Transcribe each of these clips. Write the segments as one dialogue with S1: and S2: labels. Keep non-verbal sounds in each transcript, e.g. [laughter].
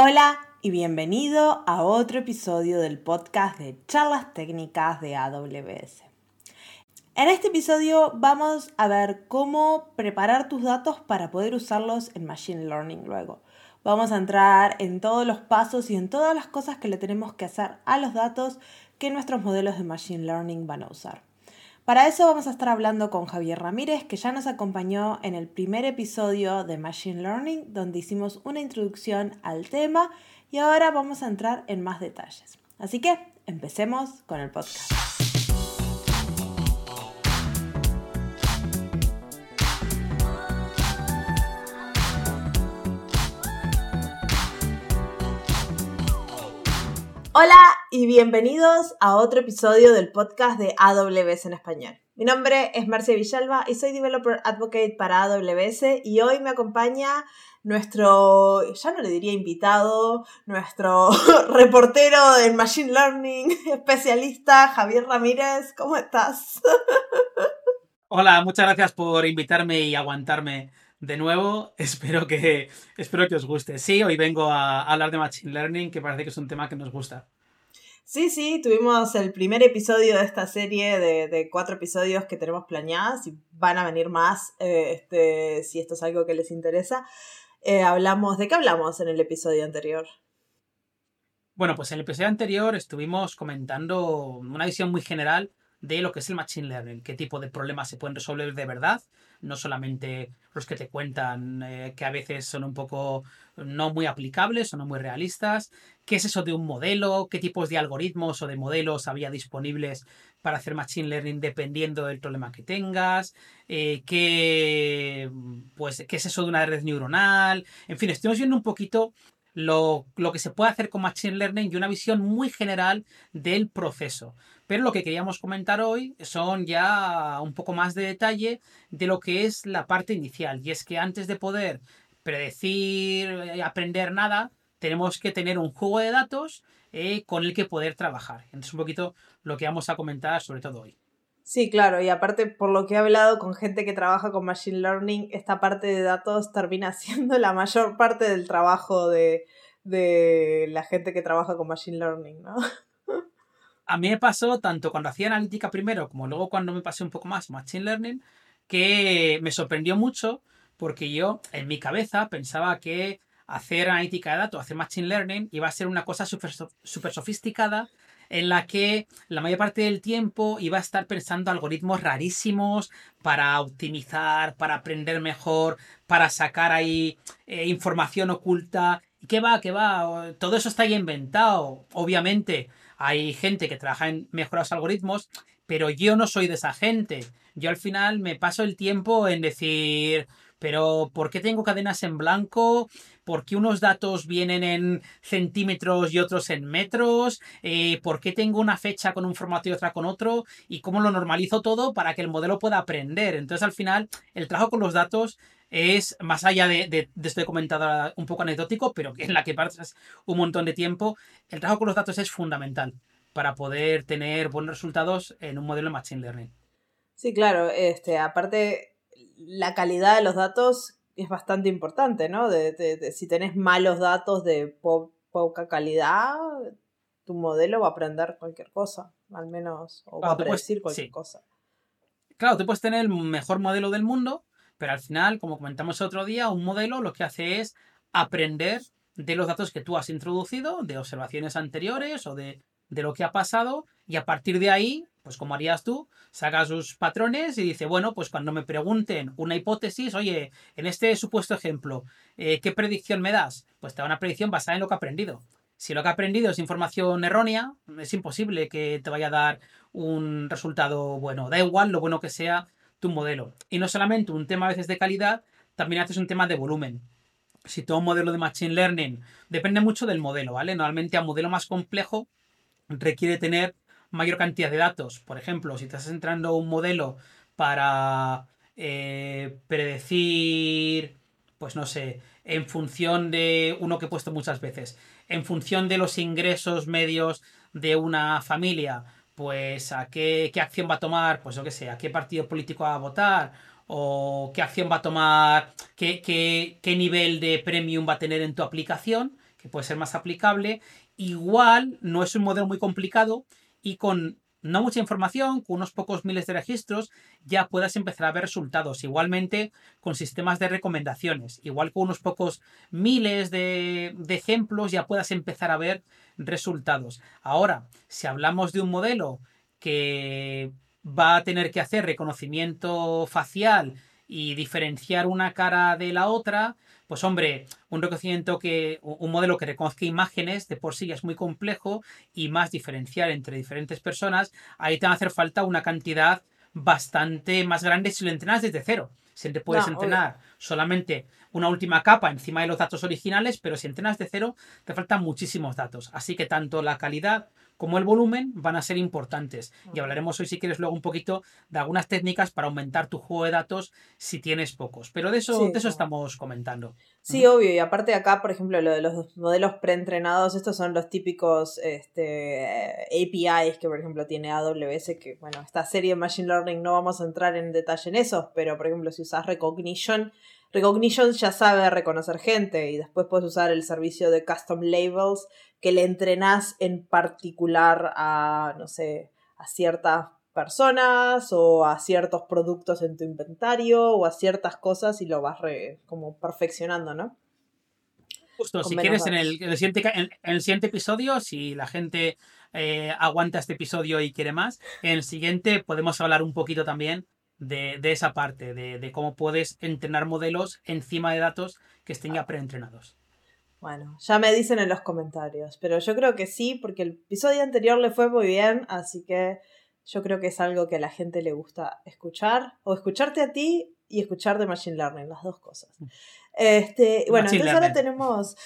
S1: Hola y bienvenido a otro episodio del podcast de charlas técnicas de AWS. En este episodio vamos a ver cómo preparar tus datos para poder usarlos en Machine Learning luego. Vamos a entrar en todos los pasos y en todas las cosas que le tenemos que hacer a los datos que nuestros modelos de Machine Learning van a usar. Para eso vamos a estar hablando con Javier Ramírez, que ya nos acompañó en el primer episodio de Machine Learning, donde hicimos una introducción al tema y ahora vamos a entrar en más detalles. Así que empecemos con el podcast. Hola y bienvenidos a otro episodio del podcast de AWS en español. Mi nombre es Marcia Villalba y soy Developer Advocate para AWS y hoy me acompaña nuestro, ya no le diría invitado, nuestro [laughs] reportero en Machine Learning, [laughs] especialista Javier Ramírez. ¿Cómo estás? [laughs]
S2: Hola, muchas gracias por invitarme y aguantarme de nuevo. [laughs] Espero que, espero que os guste. Sí, hoy vengo a hablar de Machine Learning, que parece que es un tema que nos gusta.
S1: Sí, sí, tuvimos el primer episodio de esta serie de, cuatro episodios que tenemos planeadas y van a venir más eh, este, si esto es algo que les interesa. Eh, hablamos, ¿de qué hablamos en el episodio anterior?
S2: Bueno, pues en el episodio anterior estuvimos comentando una visión muy general de lo que es el Machine Learning, qué tipo de problemas se pueden resolver de verdad, no solamente los que te cuentan eh, que a veces son un poco no muy aplicables o no muy realistas, qué es eso de un modelo, qué tipos de algoritmos o de modelos había disponibles para hacer Machine Learning dependiendo del problema que tengas, eh, qué, pues, qué es eso de una red neuronal, en fin, estamos viendo un poquito lo, lo, que se puede hacer con Machine Learning y una visión muy general del proceso. Pero lo que queríamos comentar hoy son ya un poco más de detalle de lo que es la parte inicial. Y es que antes de poder predecir, y aprender nada, tenemos que tener un juego de datos eh, con el que poder trabajar. Entonces, un poquito lo que vamos a comentar sobre todo hoy.
S1: Sí, claro, y aparte por lo que he hablado con gente que trabaja con Machine Learning, esta parte de datos termina [laughs] siendo la mayor parte del trabajo de, de la gente que trabaja con Machine Learning, ¿no? [laughs]
S2: A mí me pasó tanto cuando hacía analítica primero como luego cuando me pasé un poco más Machine Learning, que me sorprendió mucho porque yo en mi cabeza pensaba que hacer analítica de datos, hacer Machine Learning, iba a ser una cosa súper sofisticada en la que la mayor parte del tiempo iba a estar pensando algoritmos rarísimos para optimizar, para aprender mejor, para sacar ahí eh, información oculta. ¿Y qué va? ¿Qué va? Todo eso está ahí inventado. Obviamente hay gente que trabaja en mejorar algoritmos, pero yo no soy de esa gente. Yo al final me paso el tiempo en decir, pero ¿por qué tengo cadenas en blanco? ¿Por qué unos datos vienen en centímetros y otros en metros? Eh, ¿Por qué tengo una fecha con un formato y otra con otro? ¿Y cómo lo normalizo todo para que el modelo pueda aprender? Entonces al final el trabajo con los datos es, más allá de, de, de esto comentado un poco anecdótico, pero en la que pasas un montón de tiempo, el trabajo con los datos es fundamental para poder tener buenos resultados en un modelo de Machine Learning.
S1: Sí, claro. Este, aparte, la calidad de los datos es bastante importante, ¿no? De, si tenés malos datos de poca calidad, tu modelo va a aprender cualquier cosa, al menos, o va a predecir cualquier cosa.
S2: Claro, tú puedes tener el mejor modelo del mundo, pero al final, como comentamos otro día, un modelo lo que hace es aprender de los datos que tú has introducido, de observaciones anteriores o de, de lo que ha pasado, y a partir de ahí, pues como harías tú, sacas sus patrones y dice, bueno, pues cuando me pregunten una hipótesis, oye, en este supuesto ejemplo, eh, ¿qué predicción me das? Pues te da una predicción basada en lo que ha aprendido. Si lo que ha aprendido es información errónea, es imposible que te vaya a dar un resultado bueno. Da igual lo bueno que sea tu modelo. Y no solamente un tema a veces de calidad, también haces un tema de volumen. Si todo un modelo de Machine Learning depende mucho del modelo, ¿vale? Normalmente a modelo más complejo requiere tener mayor cantidad de datos. Por ejemplo, si estás entrando un modelo para eh, predecir, pues no sé, en función de uno que he puesto muchas veces, en función de los ingresos medios de una familia, pues a qué, acción va a tomar, pues yo qué sé, a qué partido político va a votar, o qué acción va a tomar, qué, qué, qué nivel de premium va a tener en tu aplicación. que puede ser más aplicable. Igual no es un modelo muy complicado y con no mucha información, con unos pocos miles de registros, ya puedas empezar a ver resultados. Igualmente con sistemas de recomendaciones. Igual con unos pocos miles de, de, ejemplos ya puedas empezar a ver resultados. Ahora, si hablamos de un modelo que va a tener que hacer reconocimiento facial y diferenciar una cara de la otra, pues hombre, un reconocimiento que, un modelo que reconozca imágenes de por sí es muy complejo y más diferenciar entre diferentes personas, ahí te va a hacer falta una cantidad bastante más grande si lo entrenas desde cero. Si te puedes entrenar solamente una última capa encima de los datos originales, pero si entrenas de cero, te faltan muchísimos datos. Así que tanto la calidad como el volumen van a ser importantes. Y hablaremos hoy, si quieres, luego un poquito de algunas técnicas para aumentar tu juego de datos si tienes pocos. Pero de eso, de eso estamos comentando.
S1: Sí, obvio. Y aparte acá, por ejemplo, lo de los modelos preentrenados, estos son los típicos este, APIs que, por ejemplo, tiene AWS, que, bueno, esta serie de Machine Learning no vamos a entrar en detalle en eso, pero, por ejemplo, si usas Recognition, Recognition ya sabe reconocer gente y después puedes usar el servicio de Custom Labels que le entrenás en particular a, no sé, a ciertas personas o a ciertos productos en tu inventario o a ciertas cosas y lo vas como perfeccionando, ¿no?
S2: Justo, si quieres en el, siguiente, en, el siguiente episodio, si la gente eh, aguanta este episodio y quiere más, en el siguiente podemos hablar un poquito también de, esa parte, de, de, cómo puedes entrenar modelos encima de datos que estén ya preentrenados.
S1: Bueno, ya me dicen en los comentarios, pero yo creo que sí, porque el episodio anterior le fue muy bien, así que yo creo que es algo que a la gente le gusta escuchar, o escucharte a ti y escuchar de Machine Learning, las dos cosas. Mm. Este, bueno, entonces ahora tenemos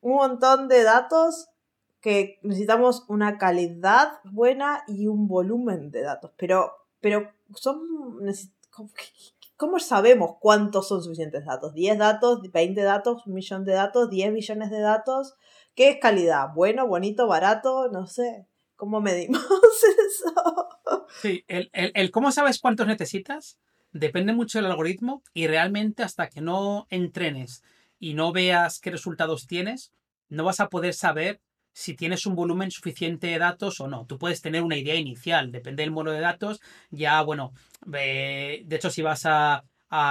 S1: un montón de datos que necesitamos una calidad buena y un volumen de datos, pero, pero son ¿Cómo sabemos cuántos son suficientes datos? ¿10 datos, 20 datos, un millón de datos, 10 millones de datos? ¿Qué es calidad? ¿Bueno, bonito, barato? No sé. ¿Cómo medimos [laughs] eso?
S2: Sí, el, el, cómo sabes cuántos necesitas depende mucho del algoritmo y realmente hasta que no entrenes y no veas qué resultados tienes, no vas a poder saber si tienes un volumen suficiente de datos o no. Tú puedes tener una idea inicial, depende del modelo de datos. Ya, bueno, de hecho, si vas a,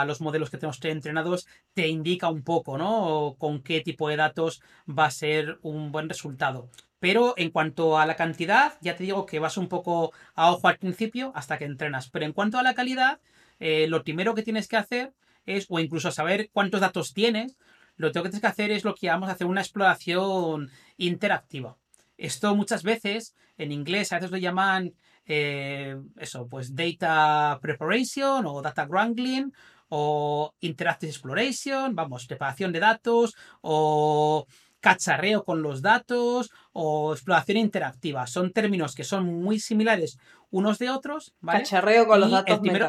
S2: los modelos que tenemos entrenados, te indica un poco, ¿no? Con qué tipo de datos va a ser un buen resultado. Pero en cuanto a la cantidad, ya te digo que vas un poco a ojo al principio hasta que entrenas. Pero en cuanto a la calidad, eh, lo primero que tienes que hacer es, o incluso saber cuántos datos tienes, lo que tienes que hacer es lo que vamos a hacer una exploración interactiva. Esto muchas veces en inglés a veces lo llaman eh, eso, pues data preparation o data wrangling o interactive exploration, vamos, preparación de datos o cacharreo con los datos o exploración interactiva. Son términos que son muy similares unos de otros.
S1: Cacharreo con los datos me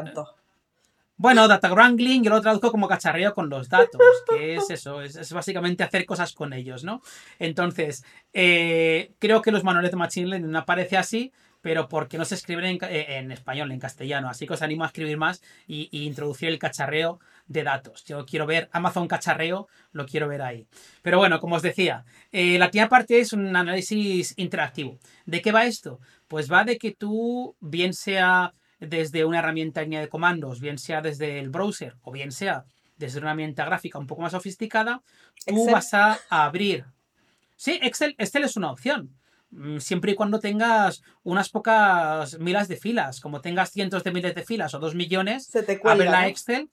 S2: bueno, data wrangling yo lo traduzco como cacharreo con los datos, que es eso, es, básicamente hacer cosas con ellos, ¿no? Entonces, eh, creo que los manuales de Machine Learning no aparece así, pero porque no se escriben eh, en, español, en castellano. Así que os animo a escribir más y, introducir el cacharreo de datos. Yo quiero ver Amazon cacharreo, lo quiero ver ahí. Pero bueno, como os decía, eh, la primera parte es un análisis interactivo. ¿De qué va esto? Pues va de que tú, bien sea desde una herramienta línea de comandos, bien sea desde el browser o bien sea desde una herramienta gráfica un poco más sofisticada, tú vas a abrir. Sí, Excel, Excel es una opción. Mm, siempre y cuando tengas unas pocas milas de filas, como tengas cientos de miles de filas o dos millones, abre la Excel,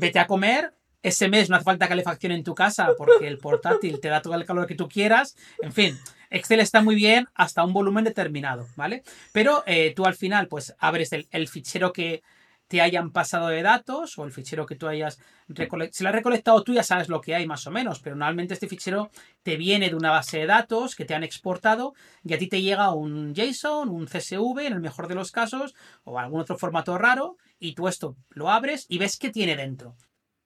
S2: vete a comer, ese mes no hace falta calefacción en tu casa porque el portátil te da todo el calor que tú quieras, en fin, Excel está muy bien hasta un volumen determinado, ¿vale? Pero eh, tú al final, pues abres el, fichero que te hayan pasado de datos o el fichero que tú hayas recolectado. Si lo has recolectado tú ya sabes lo que hay más o menos, pero normalmente este fichero te viene de una base de datos que te han exportado y a ti te llega un JSON, un CSV en el mejor de los casos o algún otro formato raro y tú esto lo abres y ves qué tiene dentro.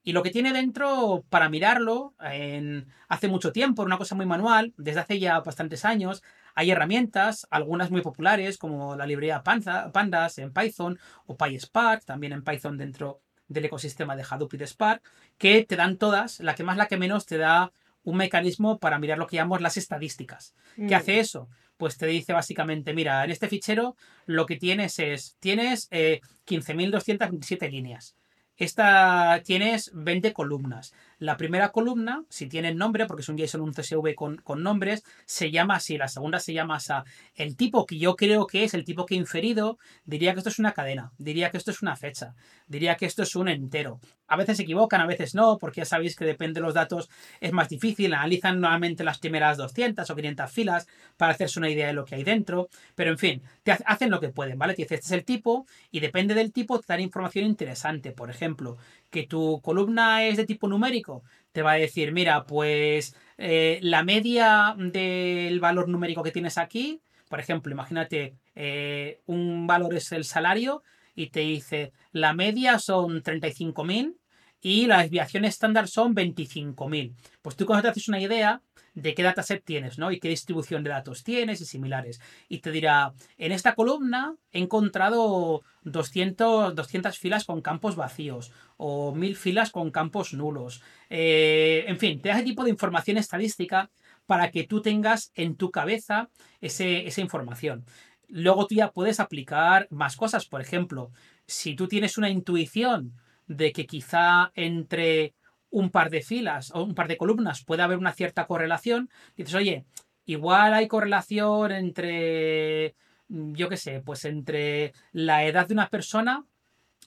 S2: Y lo que tiene dentro, para mirarlo, en, hace mucho tiempo, una cosa muy manual, desde hace ya bastantes años, hay herramientas, algunas muy populares, como la librería Pandas en Python o PySpark, también en Python dentro del ecosistema de Hadoop y de Spark, que te dan todas, la que más, la que menos, te da un mecanismo para mirar lo que llamamos las estadísticas. ¿Qué
S1: Mm.
S2: hace eso? Pues te dice básicamente, mira, en este fichero lo que tienes es, tienes eh, 15.227 líneas. Esta tienes 20 columnas. La primera columna, si tiene nombre, porque es un JSON, un CSV con, con nombres, se llama así. La segunda se llama así. El tipo que yo creo que es el tipo que he inferido, diría que esto es una cadena, diría que esto es una fecha, diría que esto es un entero. A veces se equivocan, a veces no, porque ya sabéis que depende de los datos, es más difícil. Analizan nuevamente las primeras 200 o 500 filas para hacerse una idea de lo que hay dentro. Pero en fin, te ha- hacen lo que pueden, ¿vale? Te dice, este es el tipo y depende del tipo te dan información interesante. Por ejemplo, que tu columna es de tipo numérico, te va a decir, mira, pues eh, la media del valor numérico que tienes aquí, por ejemplo, imagínate, eh, un valor es el salario y te dice, la media son 35.000 y la desviación estándar son 25.000. Pues tú cuando te haces una idea de qué dataset tienes, ¿no? Y qué distribución de datos tienes y similares. Y te dirá, en esta columna he encontrado 200, 200 filas con campos vacíos o 1000 filas con campos nulos. Eh, en fin, te da ese tipo de información estadística para que tú tengas en tu cabeza ese- esa información. Luego tú ya puedes aplicar más cosas. Por ejemplo, si tú tienes una intuición de que quizá entre un par de filas o un par de columnas puede haber una cierta correlación, dices, oye, igual hay correlación entre, yo qué sé, pues entre la edad de una persona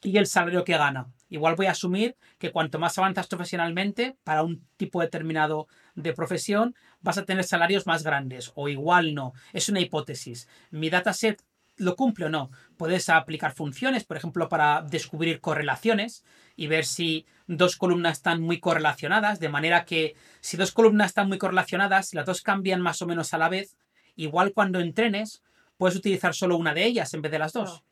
S2: y el salario que gana. Igual voy a asumir que cuanto más avanzas profesionalmente para un tipo determinado de profesión, vas a tener salarios más grandes. O igual no. Es una hipótesis. Mi dataset lo cumple o no. Puedes aplicar funciones, por ejemplo, para descubrir correlaciones y ver si dos columnas están muy correlacionadas, de manera que si dos columnas están muy correlacionadas, si las dos cambian más o menos a la vez, igual cuando entrenes, puedes utilizar solo una de ellas en vez de las dos.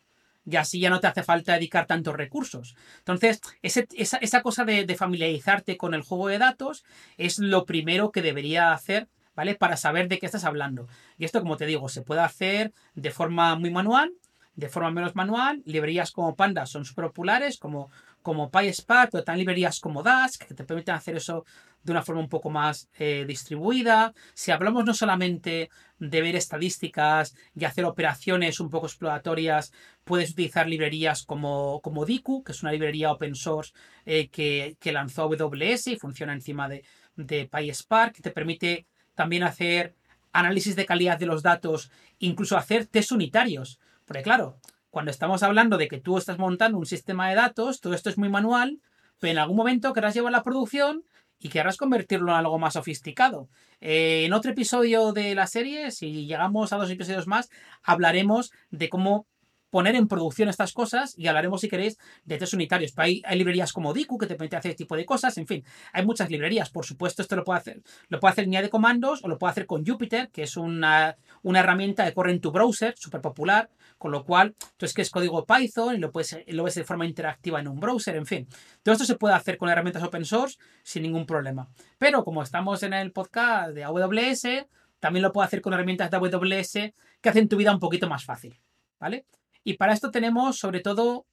S2: Y así ya no te hace falta dedicar tantos recursos. Entonces, ese- esa, esa cosa de, de familiarizarte con el juego de datos es lo primero que debería hacer, ¿vale? Para saber de qué estás hablando. Y esto, como te digo, se puede hacer de forma muy manual, de forma menos manual. Librerías como Pandas son súper populares, como, como PySpark, pero también librerías como Dask, que te permiten hacer eso de una forma un poco más eh, distribuida. Si hablamos no solamente de ver estadísticas y hacer operaciones un poco exploratorias, puedes utilizar librerías como, como Diku, que es una librería open source eh, que, que lanzó AWS y funciona encima de, de PySpark, que te permite también hacer análisis de calidad de los datos, incluso hacer test unitarios. Porque claro, cuando estamos hablando de que tú estás montando un sistema de datos, todo esto es muy manual, pero en algún momento querrás llevar la producción y querrás convertirlo en algo más sofisticado. Eh, en otro episodio de la serie, si llegamos a dos episodios más, hablaremos de cómo poner en producción estas cosas y hablaremos, si queréis, de test unitarios. Hay, librerías como Diku que te permiten hacer este tipo de cosas, en fin, hay muchas librerías. Por supuesto, esto lo puede hacer, lo puede hacer en línea de comandos o lo puede hacer con Jupyter, que es una, una herramienta que corre en tu browser, súper popular, con lo cual tú escribes código Python y lo, puedes, lo ves de forma interactiva en un browser, en fin. Todo esto se puede hacer con herramientas open source sin ningún problema. Pero como estamos en el podcast de AWS, también lo puedo hacer con herramientas de AWS que hacen tu vida un poquito más fácil, ¿vale? Y para esto tenemos sobre todo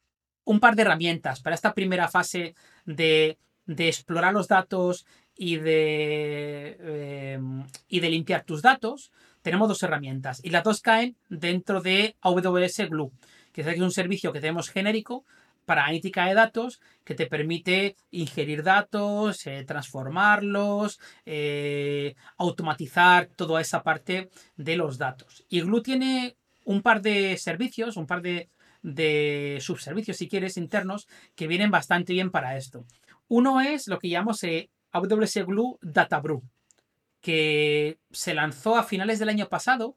S2: un par de herramientas para esta primera fase de, de explorar los datos y de, eh, y de limpiar tus datos. Tenemos dos herramientas y las dos caen dentro de AWS Glue, que es un servicio que tenemos genérico para analítica de datos que te permite ingerir datos, eh, transformarlos, eh, automatizar toda esa parte de los datos. Y Glue tiene un par de servicios, un par de, subservicios, si quieres, internos, que vienen bastante bien para esto. Uno es lo que llamamos eh, AWS Glue Data Brew, que se lanzó a finales del año pasado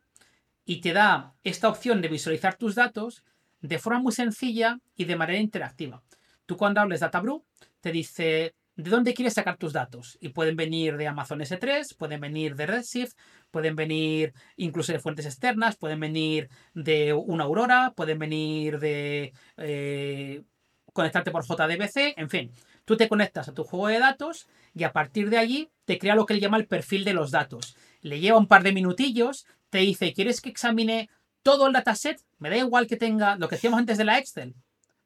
S2: y te da esta opción de visualizar tus datos de forma muy sencilla y de manera interactiva. Tú cuando hables Data Brew, te dice de dónde quieres sacar tus datos. Y pueden venir de Amazon S3, pueden venir de Redshift, pueden venir incluso de fuentes externas, pueden venir de una Aurora, pueden venir de eh, conectarte por JDBC, en fin. Tú te conectas a tu juego de datos y a partir de allí te crea lo que él llama el perfil de los datos. Le lleva un par de minutillos, te dice, ¿quieres que examine todo el dataset? Me da igual que tenga lo que decíamos antes de la Excel.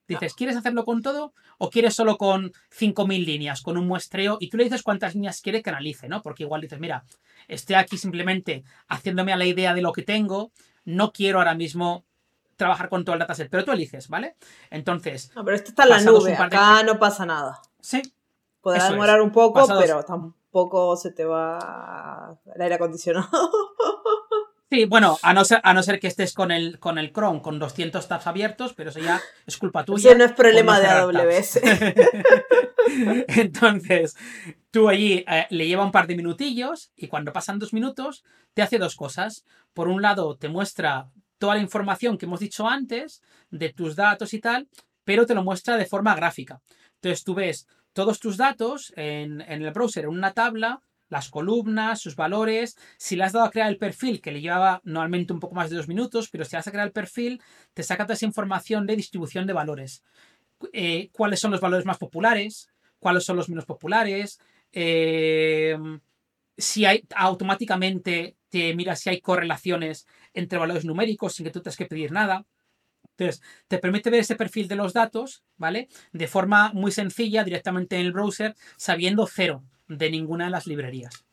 S2: Dices, ¿quieres hacerlo con todo o quieres solo con 5.000 líneas, con un muestreo? Y tú le dices cuántas líneas quiere que analice, ¿no? Porque igual dices, mira, estoy aquí simplemente haciéndome a la idea de lo que tengo, no quiero ahora mismo trabajar con todo el dataset, pero tú eliges, ¿vale? Entonces...
S1: No, pero esto está en la nube, acá no pasa nada.
S2: Sí.
S1: Podrá demorar un poco, pero tampoco se te va el aire acondicionado. [laughs]
S2: Sí, bueno, a no ser, a no ser que estés con el, con el Chrome con 200 tabs abiertos, pero eso ya es culpa tuya.
S1: Eso no es problema de AWS. [laughs]
S2: Entonces, tú allí eh, le lleva un par de minutillos y cuando pasan dos minutos te hace dos cosas. Por un lado, te muestra toda la información que hemos dicho antes de tus datos y tal, pero te lo muestra de forma gráfica. Entonces tú ves todos tus datos en, en el browser en una tabla las columnas, sus valores. Si le has dado a crear el perfil, que le llevaba normalmente un poco más de dos minutos, pero si le has a crear el perfil, te saca toda esa información de distribución de valores. Eh, cuáles son los valores más populares, cuáles son los menos populares. Eh, si hay automáticamente te mira si hay correlaciones entre valores numéricos sin que tú tengas que pedir nada. Entonces, te permite ver ese perfil de los datos, ¿vale? De forma muy sencilla, directamente en el browser, sabiendo cero de ninguna de las librerías.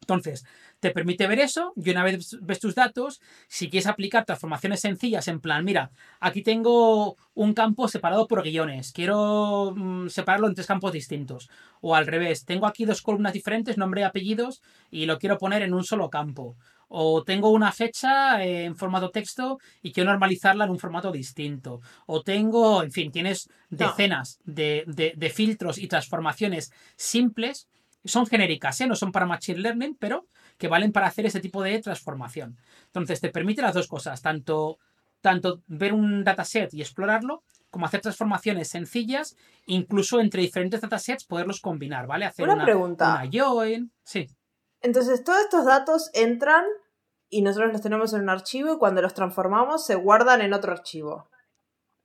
S2: Entonces, te permite ver eso y una vez ves tus datos, si quieres aplicar transformaciones sencillas en plan, mira, aquí tengo un campo separado por guiones, quiero mm, separarlo en tres campos distintos. O al revés, tengo aquí dos columnas diferentes, nombre y apellidos, y lo quiero poner en un solo campo. O tengo una fecha en formato texto y quiero normalizarla en un formato distinto. O tengo, en fin, tienes decenas de, de filtros y transformaciones simples son genéricas, ¿eh? no son para Machine Learning, pero que valen para hacer ese tipo de transformación. Entonces, te permite las dos cosas, tanto, tanto ver un dataset y explorarlo, como hacer transformaciones sencillas, incluso entre diferentes datasets poderlos combinar, ¿vale? Hacer
S1: una, pregunta.
S2: Una join. Sí.
S1: Entonces, todos estos datos entran y nosotros los tenemos en un archivo y cuando los transformamos se guardan en otro archivo.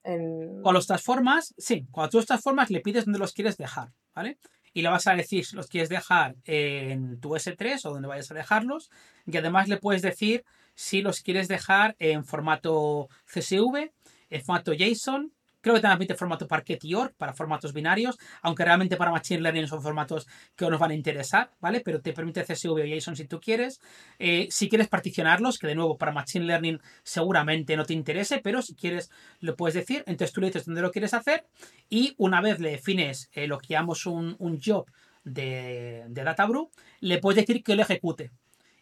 S2: Cuando los transformas, sí, cuando tú los transformas le pides dónde los quieres dejar, ¿vale? Y le vas a decir si los quieres dejar en tu S3 o donde vayas a dejarlos. Y además le puedes decir si los quieres dejar en formato CSV, en formato JSON Creo que también permite formato Parquet y ORG para formatos binarios, aunque realmente para Machine Learning son formatos que nos van a interesar, ¿vale? Pero te permite CSV o JSON si tú quieres. Eh, si quieres particionarlos, que de nuevo para Machine Learning seguramente no te interese, pero si quieres lo puedes decir. Entonces tú le dices dónde lo quieres hacer y una vez le defines eh, lo que llamamos un, job de, de DataBrew, le puedes decir que lo ejecute.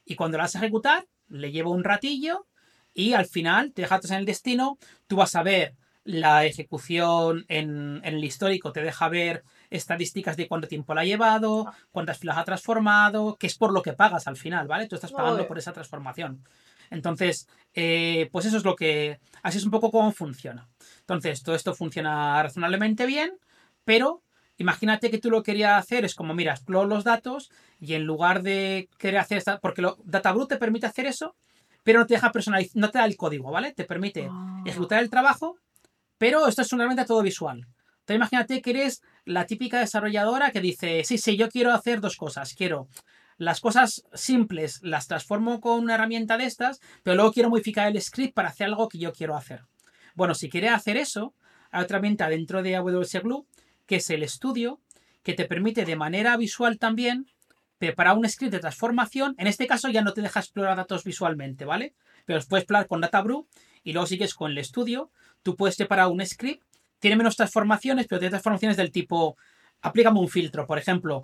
S2: Y cuando lo vas a ejecutar, le lleva un ratillo y al final te dejas en el destino, tú vas a ver la ejecución en, el histórico te deja ver estadísticas de cuánto tiempo la ha llevado, cuántas filas ha transformado, que es por lo que pagas al final, ¿vale? Tú estás pagando por esa transformación. Entonces, eh, pues eso es lo que. Así es un poco cómo funciona. Entonces, todo esto funciona razonablemente bien, pero imagínate que tú lo querías hacer, es como, mira, exploro los datos y en lugar de querer hacer esta. Porque lo, DataBrute te permite hacer eso, pero no te deja personalizar, no te da el código, ¿vale? Te permite ah. ejecutar el trabajo, pero esto es herramienta todo visual. Entonces imagínate que eres la típica desarrolladora que dice, sí, sí, yo quiero hacer dos cosas. Quiero las cosas simples, las transformo con una herramienta de estas, pero luego quiero modificar el script para hacer algo que yo quiero hacer. Bueno, si quieres hacer eso, hay otra herramienta dentro de AWS Glue, que es el estudio, que te permite de manera visual también preparar un script de transformación. En este caso ya no te deja explorar datos visualmente, ¿vale? Pero puedes explorar con DataBrew y luego sigues con el estudio. Tú puedes preparar un script, tiene menos transformaciones, pero tiene transformaciones del tipo, aplícame un filtro, por ejemplo,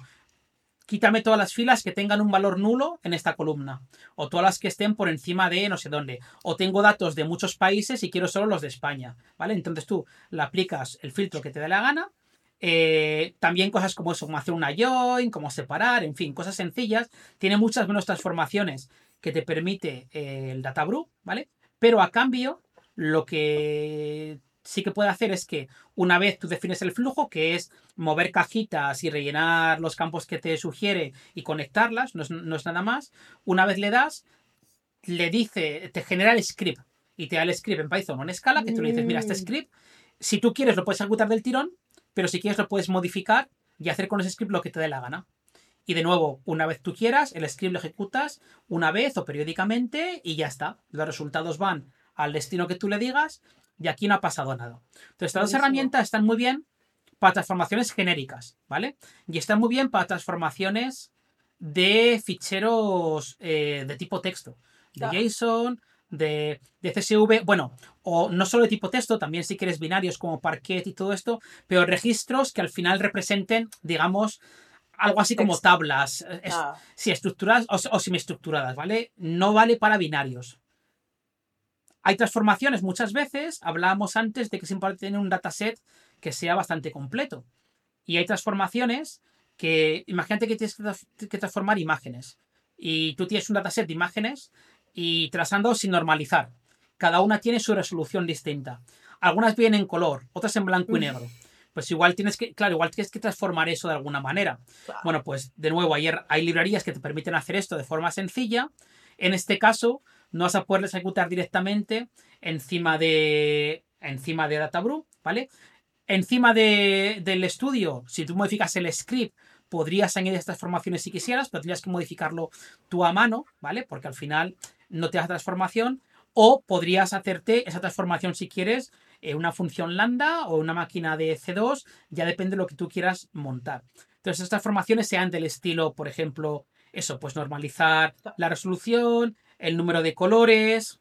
S2: quítame todas las filas que tengan un valor nulo en esta columna, o todas las que estén por encima de no sé dónde, o tengo datos de muchos países y quiero solo los de España, ¿vale? Entonces tú le aplicas el filtro que te dé la gana, eh, también cosas como eso, como hacer una join, como separar, en fin, cosas sencillas, tiene muchas menos transformaciones que te permite eh, el DataBrew, ¿vale? Pero a cambio lo que sí que puede hacer es que una vez tú defines el flujo, que es mover cajitas y rellenar los campos que te sugiere y conectarlas, no es, nada más, una vez le das, le dice, te genera el script y te da el script en Python o en escala, que tú le dices, mira, este mm. script, si tú quieres lo puedes ejecutar del tirón, pero si quieres lo puedes modificar y hacer con ese script lo que te dé la gana. Y de nuevo, una vez tú quieras, el script lo ejecutas una vez o periódicamente y ya está. Los resultados van al destino que tú le digas y aquí no ha pasado nada. Entonces, estas dos herramientas están muy bien para transformaciones genéricas, ¿vale? Y están muy bien para transformaciones de ficheros eh, de tipo texto, de JSON, de, de, CSV, bueno, o no solo de tipo texto, también si quieres binarios como Parquet y todo esto, pero registros que al final representen, digamos, algo así como tablas, ah. si estructuradas o, o semiestructuradas, ¿vale? No vale para binarios. Hay transformaciones muchas veces, hablábamos antes de que es importante tener un dataset que sea bastante completo. Y hay transformaciones que, imagínate que tienes que transformar imágenes. Y tú tienes un dataset de imágenes y trazando sin normalizar. Cada una tiene su resolución distinta. Algunas vienen en color, otras en blanco y negro. Pues igual tienes que, claro, igual tienes que transformar eso de alguna manera. Bueno, pues de nuevo, ayer hay librerías que te permiten hacer esto de forma sencilla. En este caso, no vas a poder ejecutar directamente encima de, encima de DataBrew, ¿vale? Encima del estudio, si tú modificas el script, podrías añadir estas transformaciones si quisieras, pero tendrías que modificarlo tú a mano, ¿vale? Porque al final no te das transformación. O podrías hacerte esa transformación si quieres en una función lambda o una máquina de C2, ya depende de lo que tú quieras montar. Entonces, estas transformaciones sean del estilo, por ejemplo, eso, pues normalizar la resolución, el número de colores,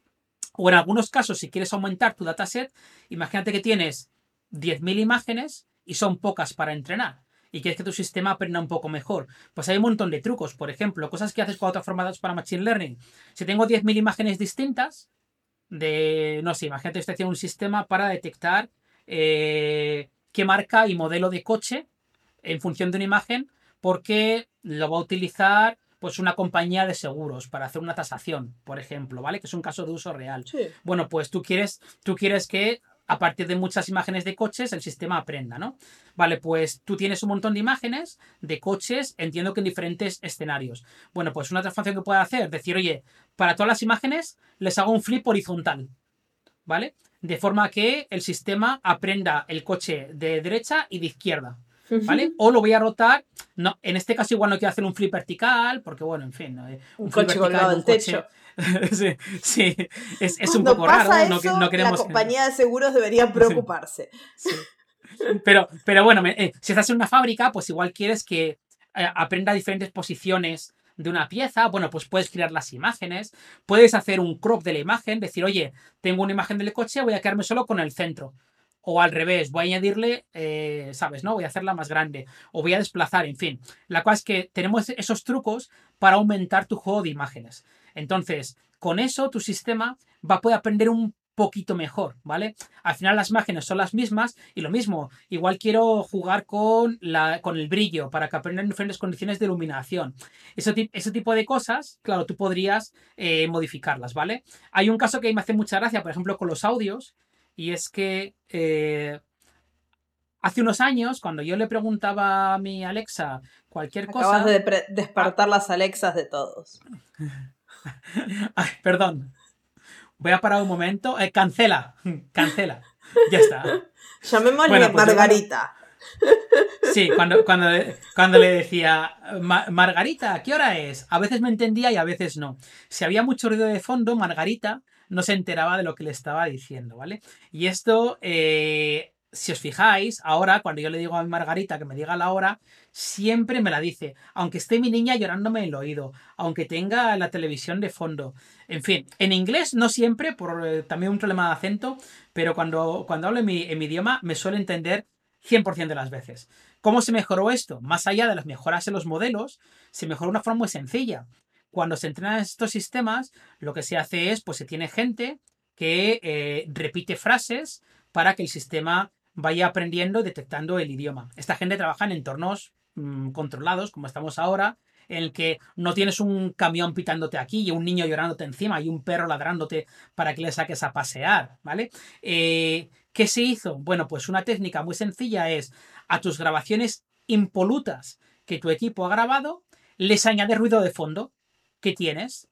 S2: o en algunos casos, si quieres aumentar tu dataset, imagínate que tienes 10.000 imágenes y son pocas para entrenar y quieres que tu sistema aprenda un poco mejor. Pues hay un montón de trucos, por ejemplo, cosas que haces cuando transformadas para Machine Learning. Si tengo 10.000 imágenes distintas, de, no sé, imagínate que un sistema para detectar eh, qué marca y modelo de coche en función de una imagen, porque lo va a utilizar pues una compañía de seguros para hacer una tasación, por ejemplo, ¿vale? Que es un caso de uso real. Bueno, pues tú quieres, tú quieres que a partir de muchas imágenes de coches el sistema aprenda, ¿no? Vale, pues tú tienes un montón de imágenes de coches, entiendo que en diferentes escenarios. Bueno, pues una transformación que puede hacer, decir, oye, para todas las imágenes les hago un flip horizontal, ¿vale? De forma que el sistema aprenda el coche de derecha y de izquierda. ¿Vale? O lo voy a rotar. No, en este caso igual no quiero hacer un flip vertical, porque bueno, en fin.
S1: Un, coche colgado del techo. [laughs]
S2: sí, sí, es, un poco raro. no, queremos...
S1: La compañía de seguros debería preocuparse.
S2: Pero, pero bueno, eh, si estás en una fábrica, pues igual quieres que eh, aprenda diferentes posiciones de una pieza, bueno, pues puedes crear las imágenes, puedes hacer un crop de la imagen, decir, oye, tengo una imagen del coche, voy a quedarme solo con el centro. O al revés, voy a añadirle, eh, ¿sabes? ¿No? Voy a hacerla más grande. O voy a desplazar, en fin. La cual es que tenemos esos trucos para aumentar tu juego de imágenes. Entonces, con eso tu sistema va a poder aprender un poquito mejor, ¿vale? Al final las imágenes son las mismas y lo mismo, igual quiero jugar con, la, con el brillo para que aprendan diferentes condiciones de iluminación. Ese, ese tipo de cosas, claro, tú podrías eh, modificarlas, ¿vale? Hay un caso que me hace mucha gracia, por ejemplo, con los audios, y es que eh, hace unos años, cuando yo le preguntaba a mi Alexa cualquier cosa...
S1: Acabas de despertar las Alexas de todos. [laughs] [laughs]
S2: Ay, perdón. Voy a parar un momento. Eh, cancela. [laughs] Cancela. Ya está.
S1: Llamémosle pues Margarita.
S2: Sí, cuando, cuando, cuando le decía, Margarita, ¿qué hora es? A veces me entendía y a veces no. Si había mucho ruido de fondo, Margarita no se enteraba de lo que le estaba diciendo, ¿vale? Y esto, eh, si os fijáis, ahora cuando yo le digo a mi Margarita que me diga la hora, siempre me la dice, aunque esté mi niña llorándome en el oído, aunque tenga la televisión de fondo. En fin, en inglés no siempre, por eh, también un problema de acento, pero cuando, cuando hablo en mi, idioma me suele entender 100% de las veces. ¿Cómo se mejoró esto? Más allá de las mejoras en los modelos, se mejoró de una forma muy sencilla. Cuando se entrenan estos sistemas, lo que se hace es, pues se tiene gente que eh, repite frases para que el sistema vaya aprendiendo, detectando el idioma. Esta gente trabaja en entornos mm, controlados, como estamos ahora, en el que no tienes un camión pitándote aquí y un niño llorándote encima y un perro ladrándote para que le saques a pasear, ¿vale? Eh, ¿Qué se hizo? Bueno, pues una técnica muy sencilla es a tus grabaciones impolutas que tu equipo ha grabado, les añade ruido de fondo que tienes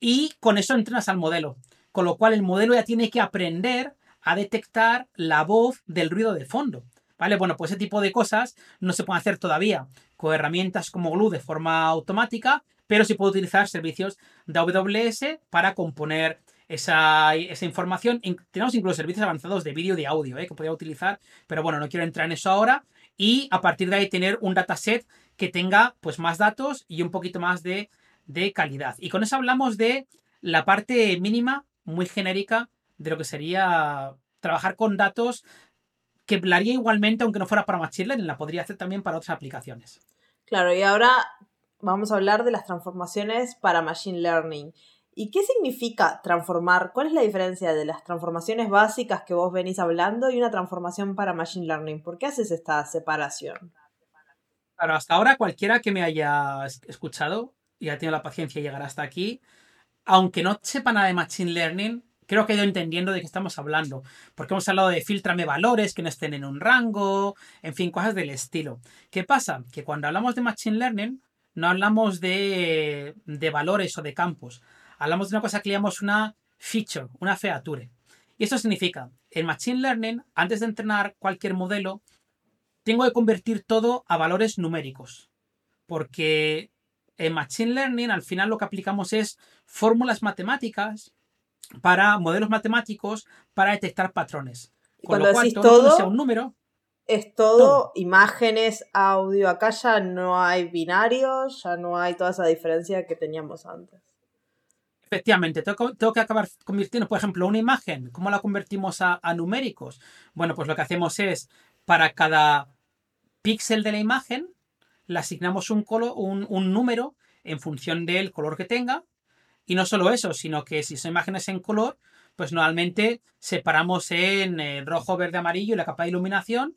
S2: y con eso entrenas al modelo. Con lo cual el modelo ya tiene que aprender a detectar la voz del ruido de fondo. ¿Vale? Bueno, pues ese tipo de cosas no se pueden hacer todavía con herramientas como Glue de forma automática, pero sí puedo utilizar servicios de AWS para componer esa, esa información. Tenemos incluso servicios avanzados de vídeo y de audio ¿eh? que podría utilizar, pero bueno, no quiero entrar en eso ahora. Y a partir de ahí tener un dataset que tenga pues más datos y un poquito más de, de calidad. Y con eso hablamos de la parte mínima, muy genérica, de lo que sería trabajar con datos que la haría igualmente aunque no fuera para Machine Learning, la podría hacer también para otras aplicaciones.
S1: Claro, y ahora vamos a hablar de las transformaciones para Machine Learning. ¿Y qué significa transformar? ¿Cuál es la diferencia de las transformaciones básicas que vos venís hablando y una transformación para Machine Learning? ¿Por qué haces esta separación?
S2: Claro, hasta ahora cualquiera que me haya escuchado y ha tenido la paciencia de llegar hasta aquí, aunque no sepa nada de Machine Learning, creo que he ido entendiendo de qué estamos hablando. Porque hemos hablado de filtrame valores que no estén en un rango, en fin, cosas del estilo. ¿Qué pasa? Que cuando hablamos de Machine Learning, no hablamos de, de valores o de campos. Hablamos de una cosa que llamamos una feature, una feature. Y eso significa, en Machine Learning, antes de entrenar cualquier modelo, tengo que convertir todo a valores numéricos. Porque en Machine Learning, al final lo que aplicamos es fórmulas matemáticas para modelos matemáticos para detectar patrones.
S1: Con lo cual, todo, sea un número. Es todo, imágenes, audio. Acá ya no hay binarios, ya no hay toda esa diferencia que teníamos antes.
S2: Efectivamente, tengo, que acabar convirtiendo, por ejemplo, una imagen. ¿Cómo la convertimos a, numéricos? Bueno, pues lo que hacemos es, para cada píxel de la imagen, le asignamos un, un, un número en función del color que tenga y no solo eso, sino que si son imágenes en color, pues normalmente separamos en rojo, verde, amarillo y la capa de iluminación.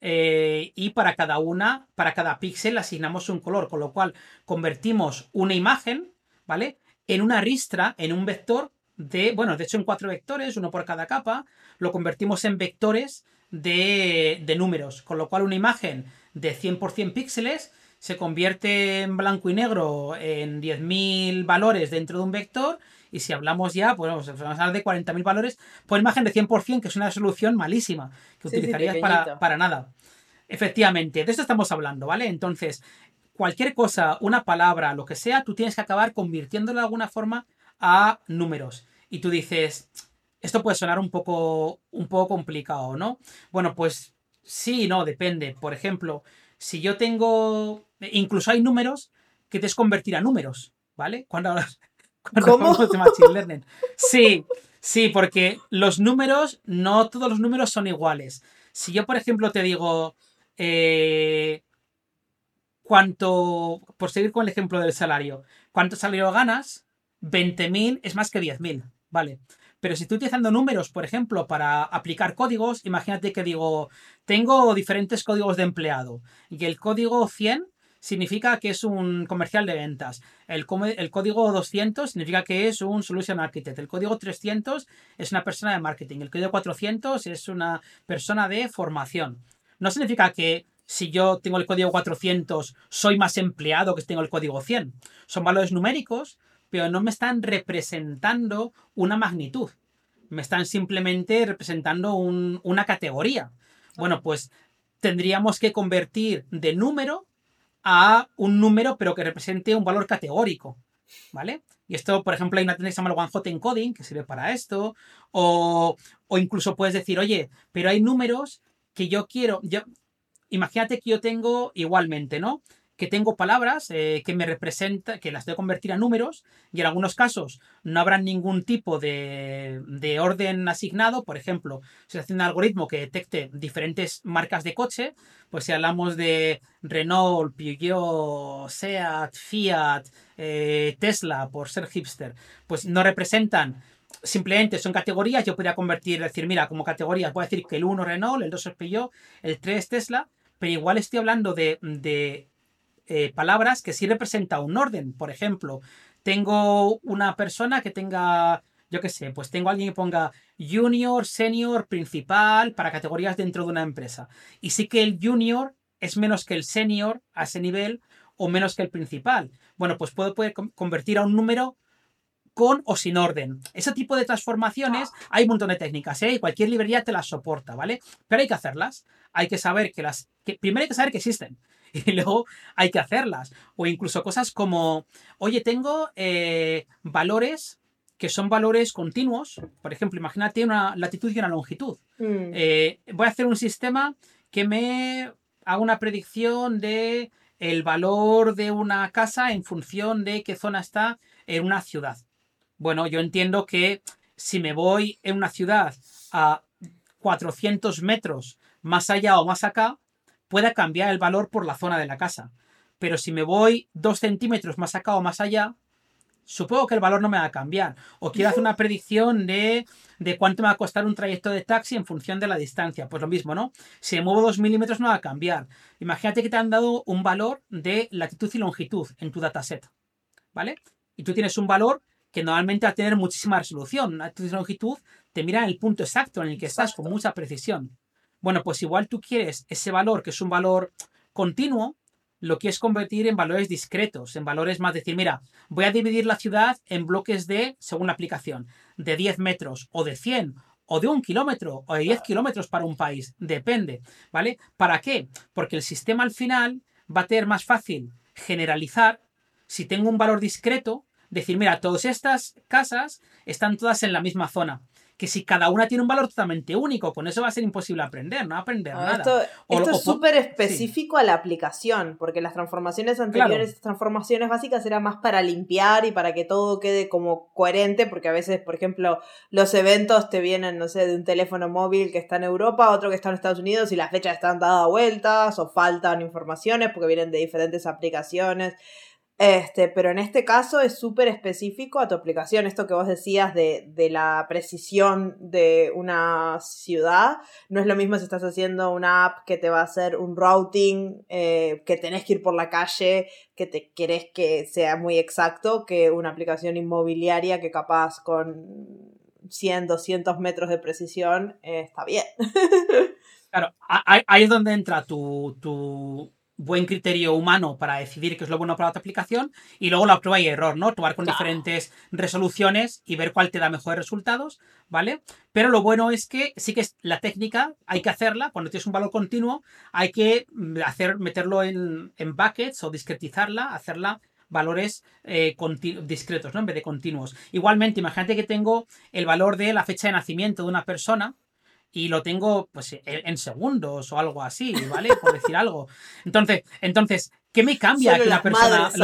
S2: Eh, y para cada una, para cada píxel asignamos un color, con lo cual convertimos una imagen, ¿vale? En una ristra, en un vector de, bueno, de hecho en cuatro vectores, uno por cada capa, lo convertimos en vectores de, de números, con lo cual una imagen de 100% píxeles se convierte en blanco y negro en 10.000 valores dentro de un vector. Y si hablamos ya, pues vamos a hablar de 40.000 valores por imagen de 100%, que es una solución malísima, que utilizarías para, para nada. Efectivamente, de esto estamos hablando, ¿vale? Entonces, cualquier cosa, una palabra, lo que sea, tú tienes que acabar convirtiéndolo de alguna forma a números. Y tú dices, esto puede sonar un poco, un poco complicado, ¿no? Bueno, pues sí, no, depende. Por ejemplo, si yo tengo Incluso hay números que te es convertir a números, ¿vale? Cuando hablas, [laughs] de Machine Learning. Sí, sí, porque los números, no todos los números son iguales. Si yo, por ejemplo, te digo, eh, cuánto, por seguir con el ejemplo del salario, cuánto salario ganas, 20.000 es más que 10.000, ¿vale? Pero si estoy utilizando números, por ejemplo, para aplicar códigos, imagínate que digo, tengo diferentes códigos de empleado y el código 100 significa que es un comercial de ventas. El, el, código 200 significa que es un solution architect. El código 300 es una persona de marketing. El código 400 es una persona de formación. No significa que si yo tengo el código 400 soy más empleado que si tengo el código 100. Son valores numéricos, pero no me están representando una magnitud. Me están simplemente representando una categoría. Bueno, pues tendríamos que convertir de número a un número, pero que represente un valor categórico. ¿Vale? Y esto, por ejemplo, hay una técnica que One Hot Encoding, que sirve para esto. O, o, incluso puedes decir, oye, pero hay números que yo quiero. Yo, imagínate que yo tengo igualmente, ¿no? Que tengo palabras eh, que me representan, que las que convertir a números, y en algunos casos no habrá ningún tipo de, de orden asignado. Por ejemplo, si se hace un algoritmo que detecte diferentes marcas de coche, pues si hablamos de Renault, Peugeot, Seat, Fiat, eh, Tesla, por ser hipster, pues no representan simplemente son categorías, yo podría convertir, decir, mira, como categorías, voy a decir que el 1 Renault, el 2 es Peugeot, el 3 Tesla, pero igual estoy hablando de, de eh, palabras que sí representa un orden. Por ejemplo, tengo una persona que tenga, yo qué sé, pues tengo alguien que ponga junior, senior, principal para categorías dentro de una empresa. Y sí que el junior es menos que el senior a ese nivel o menos que el principal. Bueno, pues puedo poder convertir a un número con o sin orden. Ese tipo de transformaciones hay un montón de técnicas, ¿eh? Y cualquier librería te las soporta, ¿vale? Pero hay que hacerlas. Hay que saber que las... Que, primero hay que saber que existen. [laughs] y luego hay que hacerlas. O incluso cosas como, oye, tengo eh, valores que son valores continuos. Por ejemplo, imagínate una latitud y una longitud.
S1: Mm.
S2: Eh, voy a hacer un sistema que me haga una predicción de el valor de una casa en función de qué zona está en una ciudad. Bueno, yo entiendo que si me voy en una ciudad a 400 metros más allá o más acá, pueda cambiar el valor por la zona de la casa. Pero si me voy 2 centímetros más acá o más allá, supongo que el valor no me va a cambiar. O quiero hacer una predicción de, de cuánto me va a costar un trayecto de taxi en función de la distancia. Pues lo mismo, ¿no? Si me muevo 2 milímetros no va a cambiar. Imagínate que te han dado un valor de latitud y longitud en tu dataset. ¿Vale? Y tú tienes un valor que normalmente va a tener muchísima resolución. Y longitud te mira en el punto exacto en el que estás con mucha precisión. Bueno, pues igual tú quieres ese valor, que es un valor continuo, lo quieres convertir en valores discretos, en valores más decir, mira, voy a dividir la ciudad en bloques de, según la aplicación, de 10 metros o de 100 o de un kilómetro o de 10 kilómetros para un país, depende, ¿vale? ¿Para qué? Porque el sistema al final va a tener más fácil generalizar si tengo un valor discreto, decir, mira, todas estas casas están todas en la misma zona que si cada una tiene un valor totalmente único, con eso va a ser imposible aprender, no aprender nada.
S1: Esto, esto es súper específico a la aplicación, porque las transformaciones anteriores, transformaciones básicas, eran más para limpiar y para que todo quede como coherente, porque a veces, por ejemplo, los eventos te vienen, no sé, de un teléfono móvil que está en Europa, otro que está en Estados Unidos y las fechas están dadas vueltas o faltan informaciones porque vienen de diferentes aplicaciones. Este, pero en este caso es súper específico a tu aplicación. Esto que vos decías de, de, la precisión de una ciudad, no es lo mismo si estás haciendo una app que te va a hacer un routing, eh, que tenés que ir por la calle, que te querés que sea muy exacto, que una aplicación inmobiliaria que capaz con 100, 200 metros de precisión eh, está bien. [laughs]
S2: claro, ahí es donde entra tu, tu buen criterio humano para decidir qué es lo bueno para tu aplicación y luego la prueba y error, ¿no? Probar con diferentes resoluciones y ver cuál te da mejores resultados, ¿vale? Pero lo bueno es que sí que es la técnica, hay que hacerla, cuando tienes un valor continuo, hay que mm, hacer, meterlo en, en buckets o discretizarla, hacerla valores eh, discretos, ¿no? En vez de continuos. Igualmente, imagínate que tengo el valor de la fecha de nacimiento de una persona, y lo tengo pues e, en segundos o algo así, ¿vale? Por decir [laughs] algo. Entonces, entonces ¿qué me cambia que una persona... [laughs]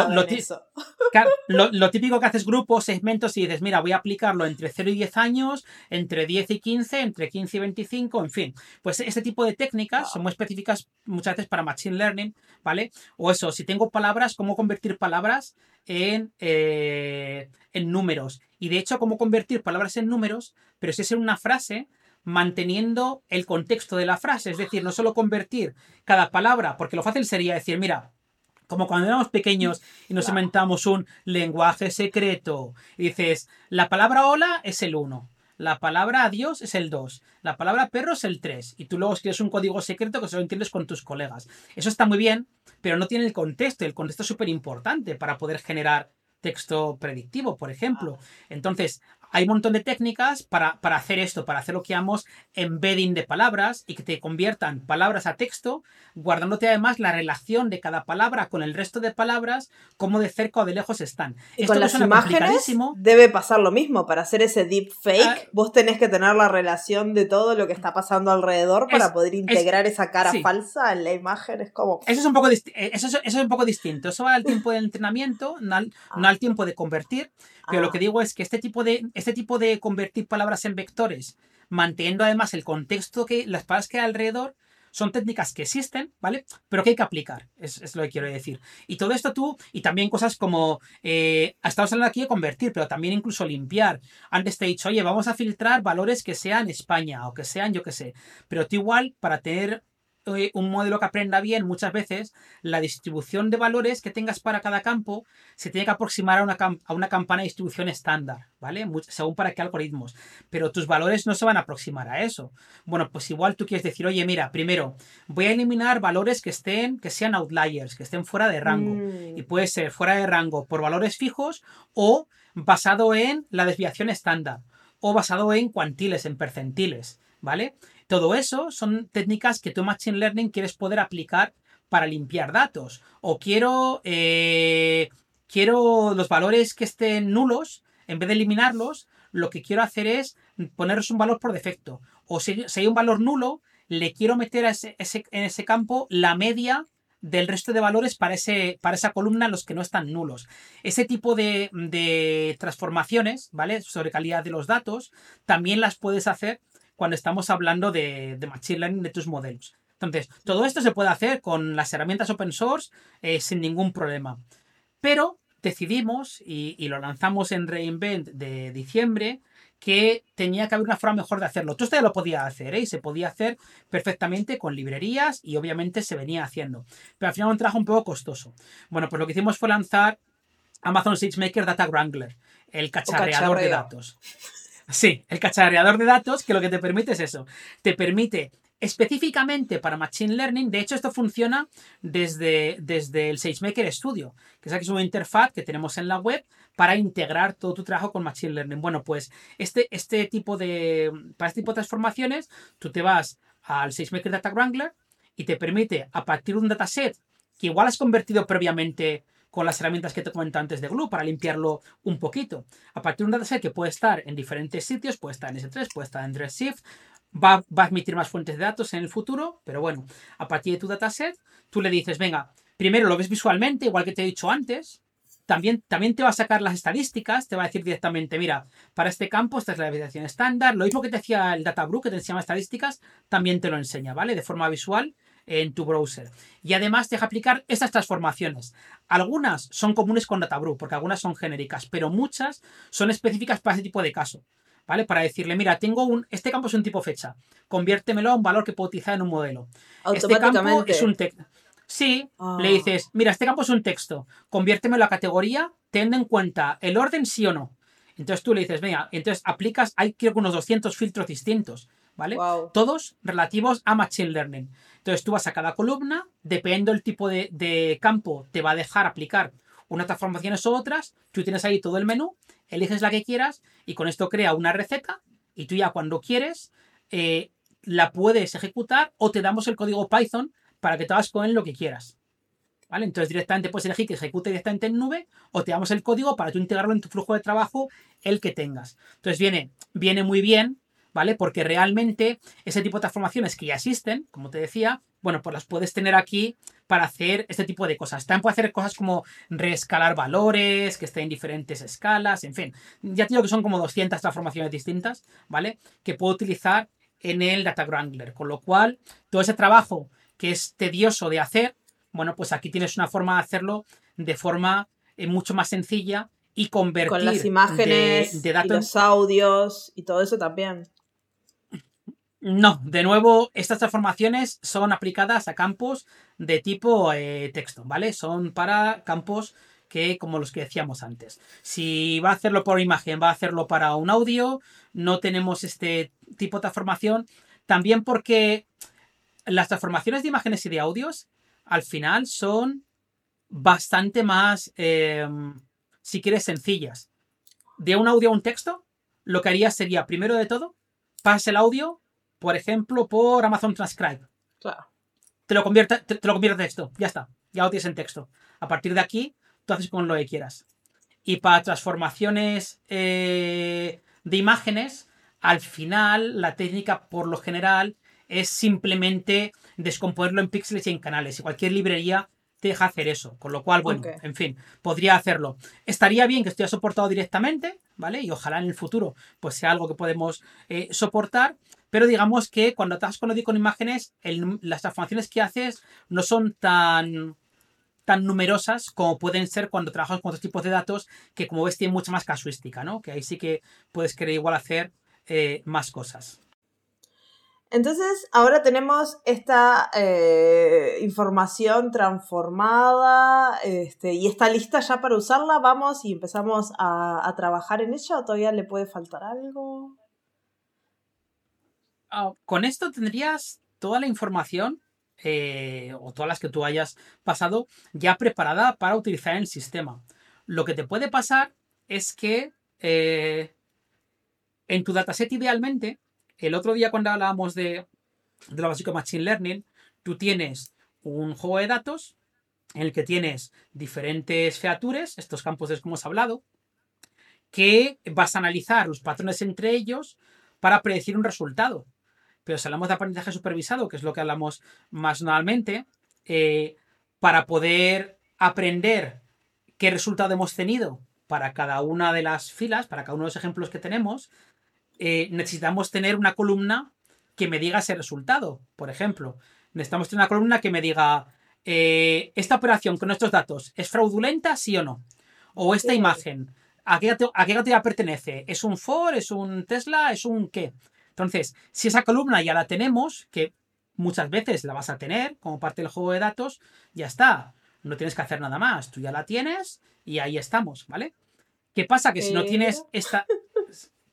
S2: Lo, lo, típico que haces grupos, segmentos y dices, mira, voy a aplicarlo entre 0 y 10 años, entre 10 y 15, entre 15 y 25, en fin. Pues este tipo de técnicas son muy específicas muchas veces para Machine Learning, ¿vale? O eso, si tengo palabras, cómo convertir palabras en, eh, en números. Y de hecho, cómo convertir palabras en números, pero si es en una frase, manteniendo el contexto de la frase, es decir, no solo convertir cada palabra, porque lo fácil sería decir, mira, como cuando éramos pequeños y nos inventamos un lenguaje secreto, y dices, la palabra hola es el 1, la palabra adiós es el 2, la palabra perro es el 3, y tú luego escribes un código secreto que solo entiendes con tus colegas. Eso está muy bien, pero no tiene el contexto, el contexto es súper importante para poder generar texto predictivo, por ejemplo. Entonces, hay un montón de técnicas para, hacer esto, para hacer lo que llamamos embedding de palabras y que te conviertan palabras a texto, guardándote además la relación de cada palabra con el resto de palabras, como de cerca o de lejos están.
S1: Y con las imágenes debe pasar lo mismo. Para hacer ese deep fake, ah, vos tenés que tener la relación de todo lo que está pasando alrededor para poder integrar esa cara falsa en la imagen. Es como...
S2: Eso es un poco, eso eso es un poco distinto. Eso va al tiempo de entrenamiento, no al, no al tiempo de convertir. Pero lo que digo es que este tipo de, este tipo de convertir palabras en vectores, manteniendo además el contexto que las palabras que hay alrededor, son técnicas que existen, ¿vale? Pero que hay que aplicar, es, lo que quiero decir. Y todo esto tú, y también cosas como, eh, estamos hablando aquí de convertir, pero también incluso limpiar. Antes te he dicho, oye, vamos a filtrar valores que sean España o que sean, yo qué sé. Pero tú igual, para tener eh, un modelo que aprenda bien, muchas veces la distribución de valores que tengas para cada campo se tiene que aproximar a una, a una campana de distribución estándar, ¿vale? según para qué algoritmos. Pero tus valores no se van a aproximar a eso. Bueno, pues igual tú quieres decir, oye, mira, primero voy a eliminar valores que estén, que sean outliers, que estén fuera de rango. Mm. Y puede ser fuera de rango por valores fijos o basado en la desviación estándar o basado en cuantiles, en percentiles, ¿vale? Todo eso son técnicas que tú Machine Learning quieres poder aplicar para limpiar datos. O quiero, eh, quiero los valores que estén nulos en vez de eliminarlos, lo que quiero hacer es ponerles un valor por defecto. O si, hay un valor nulo, le quiero meter a ese, en ese campo la media del resto de valores para, ese, para esa columna los que no están nulos. Ese tipo de, de, transformaciones, ¿vale? Sobre calidad de los datos, también las puedes hacer cuando estamos hablando de, de Machine Learning de tus modelos. Entonces, todo esto se puede hacer con las herramientas open source eh, sin ningún problema. Pero decidimos, y, y, lo lanzamos en Reinvent de diciembre, que tenía que haber una forma mejor de hacerlo. Tú ya lo podía hacer, ¿eh? Y se podía hacer perfectamente con librerías y obviamente se venía haciendo. Pero al final un trabajo un poco costoso. Bueno, pues lo que hicimos fue lanzar Amazon SageMaker Data Wrangler, el cacharreador de datos. [laughs] Sí, el cacharreador de datos que lo que te permite es eso. Te permite específicamente para Machine Learning. De hecho, esto funciona desde, desde el SageMaker Studio, que es, una interfaz que tenemos en la web para integrar todo tu trabajo con Machine Learning. Bueno, pues este, este tipo de, para este tipo de transformaciones, tú te vas al SageMaker Data Wrangler y te permite, a partir de un dataset que igual has convertido previamente con las herramientas que te comenté antes de Glue para limpiarlo un poquito. A partir de un dataset que puede estar en diferentes sitios, puede estar en S3, puede estar en Redshift, va, a admitir más fuentes de datos en el futuro, pero bueno, a partir de tu dataset, tú le dices, venga, primero lo ves visualmente, igual que te he dicho antes, también, también, te va a sacar las estadísticas, te va a decir directamente, mira, para este campo esta es la validación estándar. Lo mismo que te decía el Databrew, que te enseñaba estadísticas, también te lo enseña, ¿vale? De forma visual en tu browser. Y además deja aplicar estas transformaciones. Algunas son comunes con Databrew, porque algunas son genéricas, pero muchas son específicas para ese tipo de caso. ¿vale? Para decirle, mira, tengo un, este campo es un tipo fecha, conviértemelo a un valor que puedo utilizar en un modelo. Este campo es un texto. Sí, le ah. dices, mira, este campo es un texto, conviértemelo a categoría, teniendo en cuenta el orden sí o no. Entonces tú le dices, venga, entonces aplicas, hay creo que unos 200 filtros distintos, ¿vale? Todos relativos a Machine Learning. Entonces tú vas a cada columna, dependiendo del tipo de, campo, te va a dejar aplicar unas transformaciones u otras, tú tienes ahí todo el menú eliges la que quieras y con esto crea una receta y tú ya cuando quieres eh, la puedes ejecutar o te damos el código Python para que te hagas con él lo que quieras. ¿Vale? Entonces directamente puedes elegir que ejecute directamente en nube o te damos el código para tú integrarlo en tu flujo de trabajo el que tengas. Entonces viene, viene muy bien, ¿vale? Porque realmente ese tipo de transformaciones que ya existen, como te decía, bueno, pues las puedes tener aquí para hacer este tipo de cosas. También puede hacer cosas como reescalar valores, que estén en diferentes escalas, en fin. Ya te digo que son como 200 transformaciones distintas, ¿vale? Que puedo utilizar en el Data Wrangler. Con lo cual, todo ese trabajo que es tedioso de hacer, bueno, pues aquí tienes una forma de hacerlo de forma eh, mucho más sencilla y convertir
S1: con las imágenes de, datos... y los audios y todo eso también.
S2: No, de nuevo, estas transformaciones son aplicadas a campos de tipo eh, texto, ¿vale? Son para campos que, como los que decíamos antes. Si va a hacerlo por imagen, va a hacerlo para un audio, no tenemos este tipo de transformación. También porque las transformaciones de imágenes y de audios, al final, son bastante más, em, si quieres, sencillas. De un audio a un texto, lo que haría sería, primero de todo, pasa el audio por ejemplo, por Amazon Transcribe. Claro. Te lo convierte, te, lo convierte en texto. Ya está. Ya lo tienes en texto. A partir de aquí, tú haces con lo que quieras. Y para transformaciones eh, de imágenes, al final, la técnica, por lo general, es simplemente descomponerlo en píxeles y en canales. Y cualquier librería te deja hacer eso. Con lo cual, bueno, en fin, podría hacerlo. Estaría bien que estuviera soportado directamente, ¿vale? Y ojalá en el futuro pues sea algo que podemos eh, soportar. Pero digamos que cuando estás con con imágenes, las transformaciones que haces no son tan, tan numerosas como pueden ser cuando trabajas con otros tipos de datos que como ves tienen mucha más casuística, ¿no? Que ahí sí que puedes querer igual hacer eh, más cosas.
S1: Entonces, ahora tenemos esta eh, información transformada este, y está lista ya para usarla. Vamos y empezamos a trabajar en ella o todavía le puede faltar algo.
S2: Ah, con esto tendrías toda la información eh, o todas las que tú hayas pasado ya preparada para utilizar el sistema. Lo que te puede pasar es que eh, en tu dataset idealmente, el otro día cuando hablábamos de, de lo básico de Machine Learning, tú tienes un juego de datos en el que tienes diferentes features, estos campos de los que hemos hablado, que vas a analizar los patrones entre ellos para predecir un resultado. Pero si hablamos de aprendizaje supervisado, que es lo que hablamos más normalmente, eh, para poder aprender qué resultado hemos tenido para cada una de las filas, para cada uno de los ejemplos que tenemos, eh, necesitamos tener una columna que me diga ese resultado. Por ejemplo, necesitamos tener una columna que me diga, eh, esta operación con estos datos, ¿es fraudulenta, sí o no? O esta imagen, ¿a qué, ¿a qué categoría pertenece? ¿Es un Ford? ¿Es un Tesla? ¿Es un qué? Entonces, si esa columna ya la tenemos, que muchas veces la vas a tener como parte del juego de datos, ya está. No tienes que hacer nada más. Tú ya la tienes y ahí estamos, ¿vale? ¿Qué pasa? Que si no tienes esta.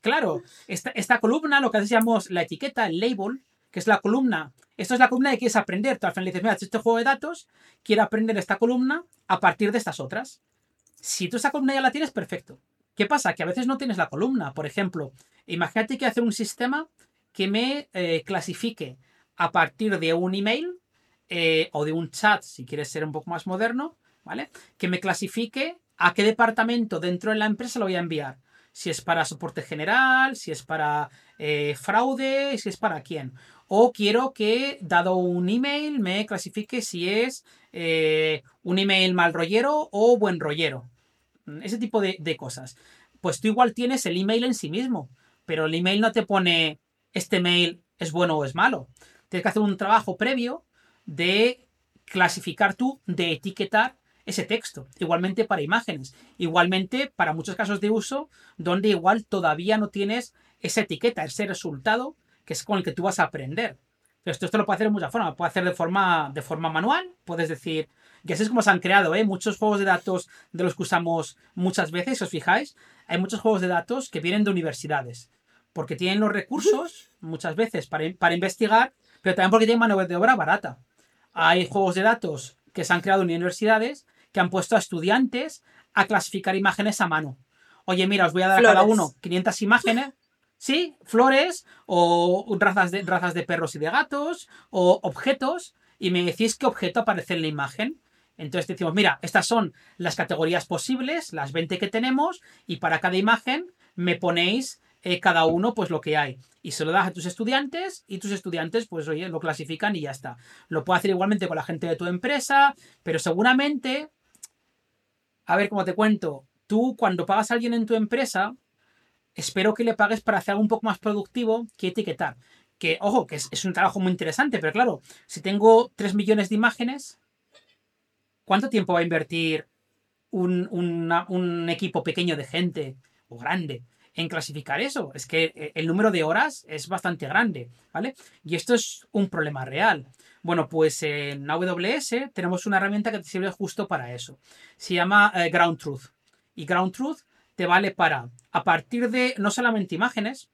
S2: Claro, esta, esta columna, lo que decíamos, la etiqueta, el label, que es la columna. Esto es la columna que quieres aprender. Tú al final dices, mira, este juego de datos, quiero aprender esta columna a partir de estas otras. Si tú esa columna ya la tienes, perfecto. ¿Qué pasa? Que a veces no tienes la columna. Por ejemplo, imagínate que hacer un sistema que me eh, clasifique a partir de un email eh, o de un chat, si quieres ser un poco más moderno, ¿vale? Que me clasifique a qué departamento dentro de la empresa lo voy a enviar. Si es para soporte general, si es para eh, fraude, si es para quién. O quiero que, dado un email, me clasifique si es un email mal rollero o buen rollero. Ese tipo de, de cosas. Pues tú igual tienes el email en sí mismo, pero el email no te pone este mail es bueno o es malo. Tienes que hacer un trabajo previo de clasificar tú, de etiquetar ese texto. Igualmente para imágenes. Igualmente para muchos casos de uso donde igual todavía no tienes esa etiqueta, ese resultado que es con el que tú vas a aprender. esto, esto lo puede hacer de muchas formas. Puede hacer de forma, de forma manual. Puedes decir, y así es como se han creado ¿eh? muchos juegos de datos de los que usamos muchas veces, si os fijáis. Hay muchos juegos de datos que vienen de universidades. Porque tienen los recursos, muchas veces, para, para investigar, pero también porque tienen mano de obra barata. Hay juegos de datos que se han creado en universidades que han puesto a estudiantes a clasificar imágenes a mano. Oye, mira, os voy a dar a cada uno 500 imágenes. Sí, flores o razas de, razas de perros y de gatos o objetos y me decís qué objeto aparece en la imagen. Entonces decimos, mira, estas son las categorías posibles, las 20 que tenemos, y para cada imagen me ponéis eh, cada uno pues lo que hay. Y se lo das a tus estudiantes y tus estudiantes pues oye, lo clasifican y ya está. Lo puedo hacer igualmente con la gente de tu empresa, pero seguramente a ver, como te cuento, tú cuando pagas a alguien en tu empresa, espero que le pagues para hacer algo un poco más productivo que etiquetar. Que, ojo, que es, un trabajo muy interesante, pero claro, si tengo 3 millones de imágenes, ¿cuánto tiempo va a invertir un, un equipo pequeño de gente o grande en clasificar eso? Es que eh, el número de horas es bastante grande, ¿vale? Y esto es un problema real. Bueno, pues en AWS tenemos una herramienta que te sirve justo para eso. Se llama eh, Ground Truth. Y Ground Truth te vale para, a partir de no solamente imágenes,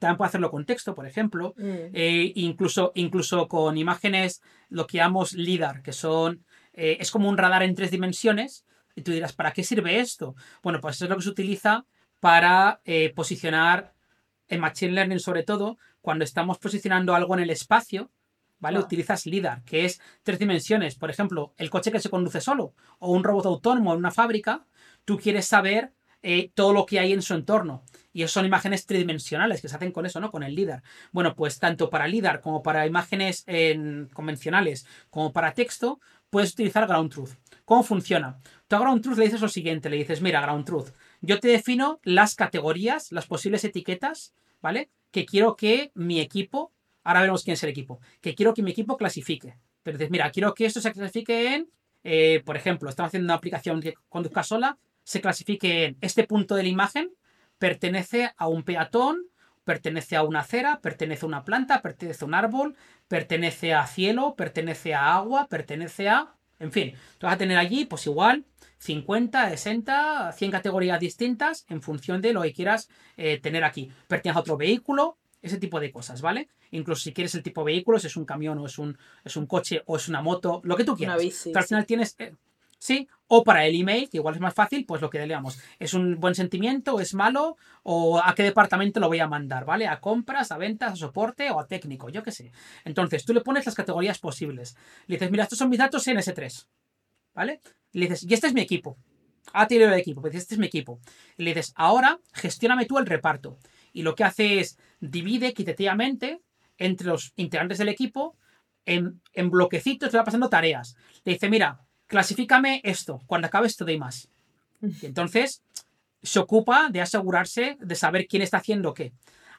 S2: también puede hacerlo con texto, por ejemplo, mm. eh, incluso, incluso con imágenes, lo que llamamos LIDAR, que son, eh, es como un radar en tres dimensiones. Y tú dirás, ¿para qué sirve esto? Bueno, pues eso es lo que se utiliza para posicionar en Machine Learning, sobre todo, cuando estamos posicionando algo en el espacio, ¿vale? Utilizas LIDAR, que es tres dimensiones. Por ejemplo, el coche que se conduce solo o un robot autónomo en una fábrica, tú quieres saber eh, todo lo que hay en su entorno. Y eso son imágenes tridimensionales que se hacen con eso, ¿no? Con el LIDAR. Bueno, pues tanto para LIDAR como para imágenes convencionales como para texto, puedes utilizar Ground Truth. ¿Cómo funciona? Tú a Ground Truth le dices lo siguiente, le dices, mira, Ground Truth, yo te defino las categorías, las posibles etiquetas, ¿vale? Que quiero que mi equipo Ahora veremos quién es el equipo. Que quiero que mi equipo clasifique. Pero dices, mira, quiero que esto se clasifique en, eh, por ejemplo, estamos haciendo una aplicación que conduzca sola, se clasifique en este punto de la imagen, pertenece a un peatón, pertenece a una acera, pertenece a una planta, pertenece a un árbol, pertenece a cielo, pertenece a agua, pertenece a... En fin, tú vas a tener allí, pues igual, 50, 60, 100 categorías distintas en función de lo que quieras eh, tener aquí. Pertenece a otro vehículo, ese tipo de cosas, ¿vale? Incluso si quieres el tipo de vehículos, es un camión o es un, es un coche o es una moto, lo que tú quieras. al final tienes... Eh, sí, o para el email, que igual es más fácil, pues lo que leamos. ¿Es un buen sentimiento? ¿Es malo? ¿O a qué departamento lo voy a mandar? ¿Vale? ¿A compras, a ventas, a soporte o a técnico? Yo qué sé. Entonces, tú le pones las categorías posibles. Le dices, mira, estos son mis datos en S3. ¿Vale? Le dices, y este es mi equipo. ahora te el equipo, pues este es mi equipo. Le dices, ahora gestióname tú el reparto. Y lo que hace es divide equitativamente entre los integrantes del equipo en, en bloquecitos, te va pasando tareas. Le dice, mira, clasifícame esto, cuando acabe esto de más. Y [laughs] entonces se ocupa de asegurarse de saber quién está haciendo qué.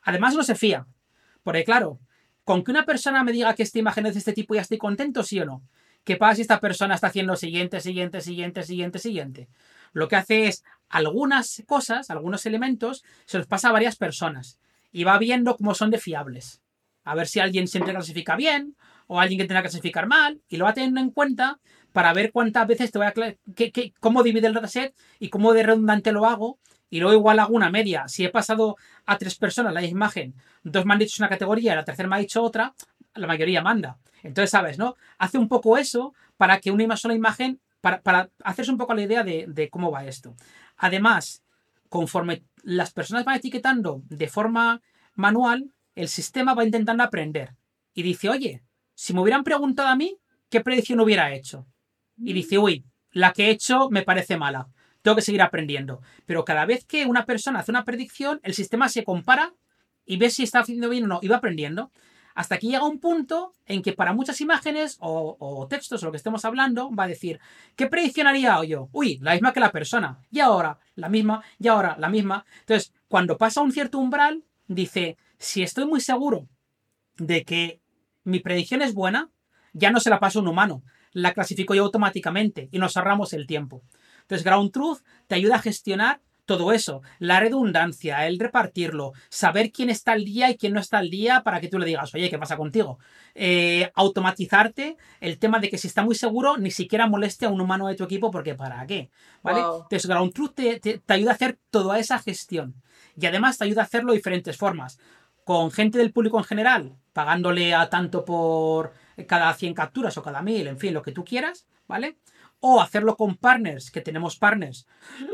S2: Además no se fía, porque claro, con que una persona me diga que esta imagen es de este tipo ya estoy contento, sí o no. ¿Qué pasa si esta persona está haciendo siguiente, siguiente, siguiente, siguiente, siguiente? Lo que hace es algunas cosas, algunos elementos, se los pasa a varias personas y va viendo cómo son de fiables. A ver si alguien siempre clasifica bien o alguien que tenga que clasificar mal y lo va teniendo en cuenta para ver cuántas veces te voy a... Qué, cómo divide el dataset y cómo de redundante lo hago y luego igual hago una media. Si he pasado a tres personas la imagen, dos me han dicho una categoría y la tercera me ha dicho otra, la mayoría manda. Entonces, ¿sabes? ¿no? Hace un poco eso para que una sola imagen, para, para hacerse un poco la idea de, de cómo va esto. Además, conforme las personas van etiquetando de forma manual, el sistema va intentando aprender. Y dice, oye, si me hubieran preguntado a mí, ¿qué predicción hubiera hecho? Y dice, uy, la que he hecho me parece mala. Tengo que seguir aprendiendo. Pero cada vez que una persona hace una predicción, el sistema se compara y ve si está haciendo bien o no. Y va aprendiendo. Hasta aquí llega un punto en que para muchas imágenes o, textos o lo que estemos hablando, va a decir, ¿qué predicción haría yo? Uy, la misma que la persona. Y ahora, la misma, y ahora, la misma. Entonces, cuando pasa un cierto umbral, dice, si estoy muy seguro de que mi predicción es buena, ya no se la paso a un humano, la clasifico yo automáticamente y nos ahorramos el tiempo. Entonces, Ground Truth te ayuda a gestionar todo eso, la redundancia, el repartirlo, saber quién está al día y quién no está al día para que tú le digas, oye, ¿qué pasa contigo? Eh, automatizarte el tema de que si está muy seguro, ni siquiera moleste a un humano de tu equipo porque ¿para qué? ¿Vale? Entonces, Ground Truth te, ayuda a hacer toda esa gestión y además te ayuda a hacerlo de diferentes formas. Con gente del público en general, pagándole a tanto por cada 100 capturas o cada 1000, en fin, lo que tú quieras, ¿vale? o hacerlo con partners, que tenemos partners,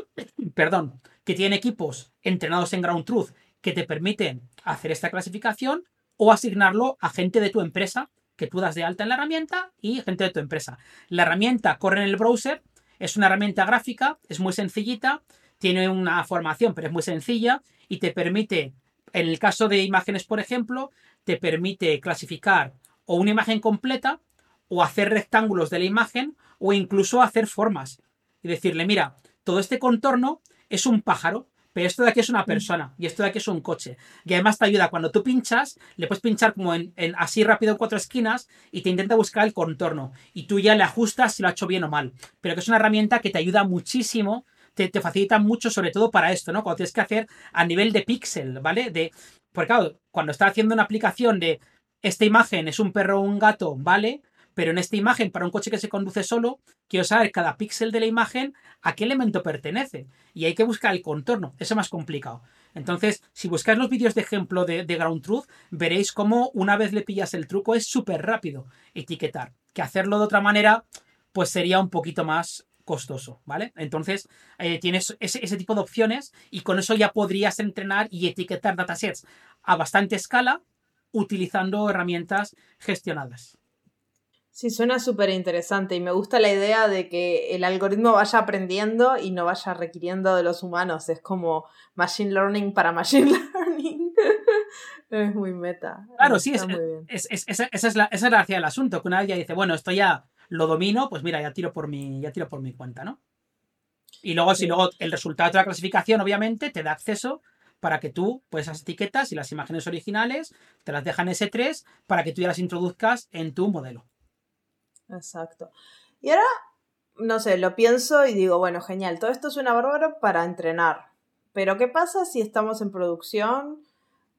S2: [coughs] perdón, que tienen equipos entrenados en Ground Truth que te permiten hacer esta clasificación o asignarlo a gente de tu empresa que tú das de alta en la herramienta y gente de tu empresa. La herramienta corre en el browser, es una herramienta gráfica, es muy sencillita, tiene una formación, pero es muy sencilla y te permite, en el caso de imágenes, por ejemplo, te permite clasificar o una imagen completa o hacer rectángulos de la imagen o incluso hacer formas y decirle, mira, todo este contorno es un pájaro, pero esto de aquí es una persona y esto de aquí es un coche. Y además te ayuda cuando tú pinchas, le puedes pinchar como en, así rápido en cuatro esquinas y te intenta buscar el contorno y tú ya le ajustas si lo ha hecho bien o mal. Pero que es una herramienta que te ayuda muchísimo te, te, facilita mucho, sobre todo para esto, ¿no? Cuando tienes que hacer a nivel de píxel, ¿vale? De, porque claro, cuando estás haciendo una aplicación de esta imagen es un perro o un gato, ¿vale? pero en esta imagen, para un coche que se conduce solo, quiero saber cada píxel de la imagen a qué elemento pertenece. Y hay que buscar el contorno. Eso es más complicado. Entonces, si buscáis los vídeos de ejemplo de, Ground Truth, veréis cómo una vez le pillas el truco es súper rápido etiquetar. Que hacerlo de otra manera, pues sería un poquito más costoso, ¿vale? Entonces, eh, tienes ese, ese, tipo de opciones y con eso ya podrías entrenar y etiquetar datasets a bastante escala utilizando herramientas gestionadas.
S1: Sí, suena súper interesante y me gusta la idea de que el algoritmo vaya aprendiendo y no vaya requiriendo de los humanos. Es como machine learning para [laughs] machine learning. es muy meta.
S2: Claro, sí, es, esa, es la, esa es la gracia del asunto, que una vez ya dice, bueno, esto ya lo domino, pues mira, ya tiro por mi, ya tiro por mi cuenta, ¿no? Y luego, si luego el resultado de la clasificación, obviamente, te da acceso para que tú, pues esas etiquetas y las imágenes originales, te las dejan S3 para que tú ya las introduzcas en tu modelo.
S1: Exacto. Y ahora, no sé, lo pienso y digo, bueno, genial, todo esto es una bárbaro para entrenar. Pero ¿qué pasa si estamos en producción?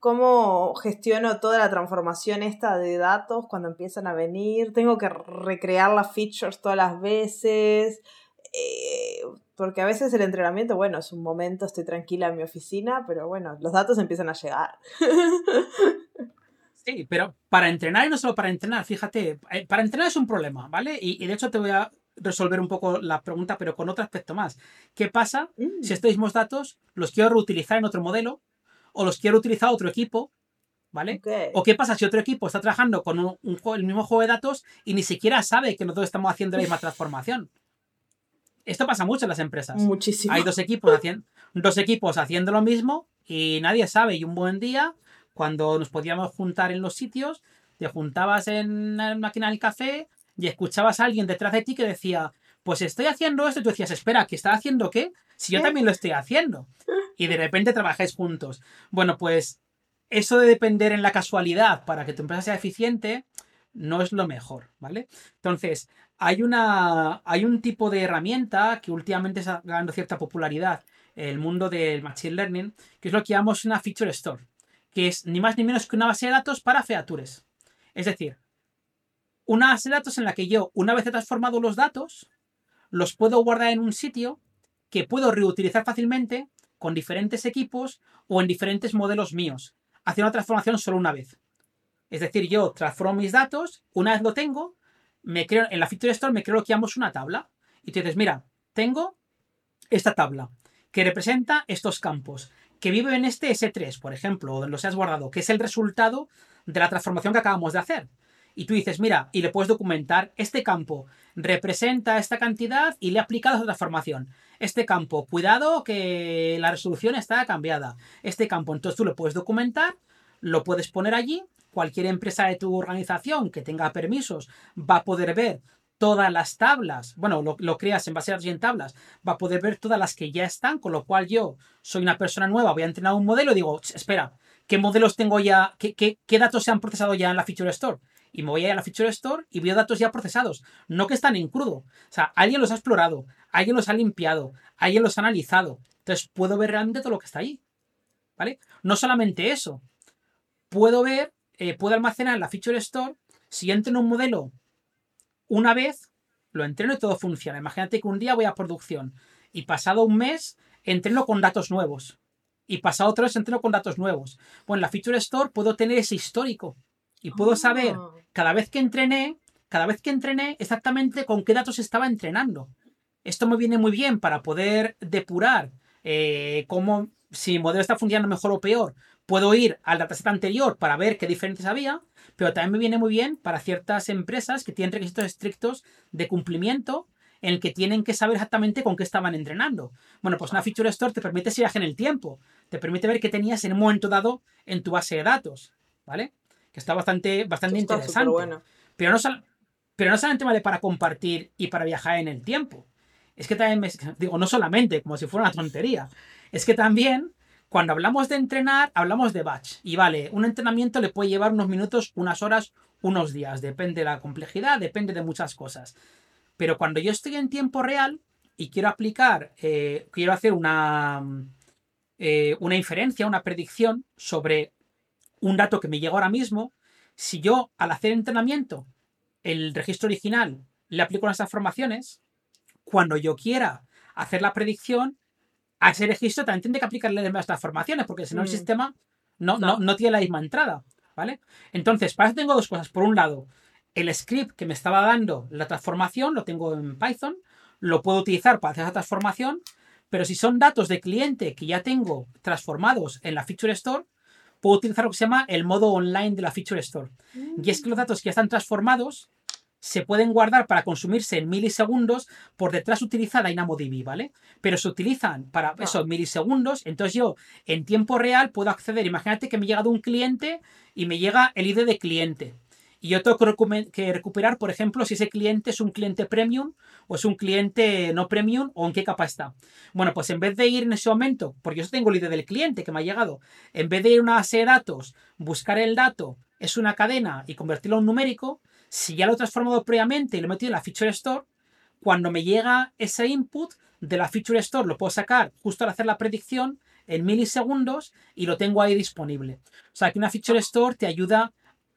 S1: ¿Cómo gestiono toda la transformación esta de datos cuando empiezan a venir? Tengo que recrear las features todas las veces. Eh, porque a veces el entrenamiento, bueno, es un momento, estoy tranquila en mi oficina, pero bueno, los datos empiezan a llegar.
S2: Sí, pero para entrenar y no solo para entrenar, fíjate, eh, para entrenar es un problema, ¿vale? Y, de hecho te voy a resolver un poco la pregunta, pero con otro aspecto más. ¿Qué pasa mm. si estos mismos datos los quiero reutilizar en otro modelo o los quiero utilizar otro equipo? ¿Vale? ¿O qué pasa si otro equipo está trabajando con un, el mismo juego de datos y ni siquiera sabe que nosotros estamos haciendo la misma [laughs] transformación? Esto pasa mucho en las empresas.
S1: Muchísimo.
S2: Hay dos equipos, haciendo, dos equipos haciendo lo mismo y nadie sabe. Y un buen día, cuando nos podíamos juntar en los sitios, te juntabas en la máquina del café y escuchabas a alguien detrás de ti que decía, pues estoy haciendo esto y tú decías, espera, ¿que está haciendo qué? Si yo también lo estoy haciendo. Y de repente trabajáis juntos. Bueno, pues eso de depender en la casualidad para que tu empresa sea eficiente no es lo mejor, ¿vale? Entonces, hay, una, hay un tipo de herramienta que últimamente está ganando cierta popularidad en el mundo del Machine Learning, que es lo que llamamos una Feature Store, que es ni más ni menos que una base de datos para features. Es decir, una base de datos en la que yo, una vez he transformado los datos, los puedo guardar en un sitio que puedo reutilizar fácilmente con diferentes equipos o en diferentes modelos míos, haciendo una transformación solo una vez. Es decir, yo transformo mis datos, una vez lo tengo, creo, en la Feature Store me creo que llamamos una tabla. Y tú dices, mira, tengo esta tabla que representa estos campos, que vive en este S3, por ejemplo, o donde los has guardado, que es el resultado de la transformación que acabamos de hacer. Y tú dices, mira, y le puedes documentar, este campo representa esta cantidad y le he aplicado esa transformación. Este campo, cuidado que la resolución está cambiada. Este campo, entonces tú lo puedes documentar, lo puedes poner allí cualquier empresa de tu organización que tenga permisos va a poder ver todas las tablas, bueno, lo, creas en base a y en tablas, va a poder ver todas las que ya están, con lo cual yo soy una persona nueva, voy a entrenar un modelo y digo, espera, ¿qué modelos tengo ya, qué, qué, datos se han procesado ya en la Feature Store? Y me voy a a la Feature Store y veo datos ya procesados, no que están en crudo. O sea, alguien los ha explorado, alguien los ha limpiado, alguien los ha analizado. Entonces puedo ver realmente todo lo que está ahí. ¿Vale? No solamente eso, puedo ver eh, puedo almacenar en la Feature Store. Si entreno un modelo una vez, lo entreno y todo funciona. Imagínate que un día voy a producción y pasado un mes entreno con datos nuevos. Y pasado otro mes entreno con datos nuevos. Pues en la Feature Store puedo tener ese histórico. Y puedo saber ah. cada vez que entrené, cada vez que entrené, exactamente con qué datos estaba entrenando. Esto me viene muy bien para poder depurar eh, cómo, si mi modelo está funcionando mejor o peor, Puedo ir al dataset anterior para ver qué diferencias había, pero también me viene muy bien para ciertas empresas que tienen requisitos estrictos de cumplimiento en el que tienen que saber exactamente con qué estaban entrenando. Bueno, pues una Feature Store te permite ese viaje en el tiempo, te permite ver qué tenías en un momento dado en tu base de datos, ¿vale? Que está bastante, bastante interesante. Pero, no pero no solamente vale para compartir y para viajar en el tiempo. Es que también, me, digo, no solamente, como si fuera una tontería, es que también cuando hablamos de entrenar, hablamos de batch. Y vale, un entrenamiento le puede llevar unos minutos, unas horas, unos días. Depende de la complejidad, depende de muchas cosas. Pero cuando yo estoy en tiempo real y quiero aplicar, eh, quiero hacer una, eh, una inferencia, una predicción sobre un dato que me llega ahora mismo, si yo al hacer entrenamiento el registro original le aplico unas transformaciones, cuando yo quiera hacer la predicción, a ese registro también tiene que aplicarle las transformaciones, porque si no el mm. sistema no, no. No, tiene la misma entrada, ¿vale? Entonces, para eso tengo dos cosas. Por un lado, el script que me estaba dando la transformación lo tengo en Python, lo puedo utilizar para hacer esa transformación, pero si son datos de cliente que ya tengo transformados en la Feature Store, puedo utilizar lo que se llama el modo online de la Feature Store. Y es que los datos que ya están transformados se pueden guardar para consumirse en milisegundos, por detrás utiliza DynamoDB, ¿vale? Pero se utilizan para ah. esos milisegundos, entonces yo en tiempo real puedo acceder, imagínate que me llega de un cliente y me llega el ID de cliente. Y yo tengo que recuperar, por ejemplo, si ese cliente es un cliente premium o es un cliente no premium o en qué capa está. Bueno, pues en vez de ir en ese momento, porque yo tengo el ID del cliente que me ha llegado, en vez de ir a una base de datos, buscar el dato, es una cadena y convertirlo en un numérico, si ya lo he transformado previamente y lo he metido en la Feature Store, cuando me llega ese input de la Feature Store lo puedo sacar justo al hacer la predicción en milisegundos y lo tengo ahí disponible. O sea que una Feature Store te ayuda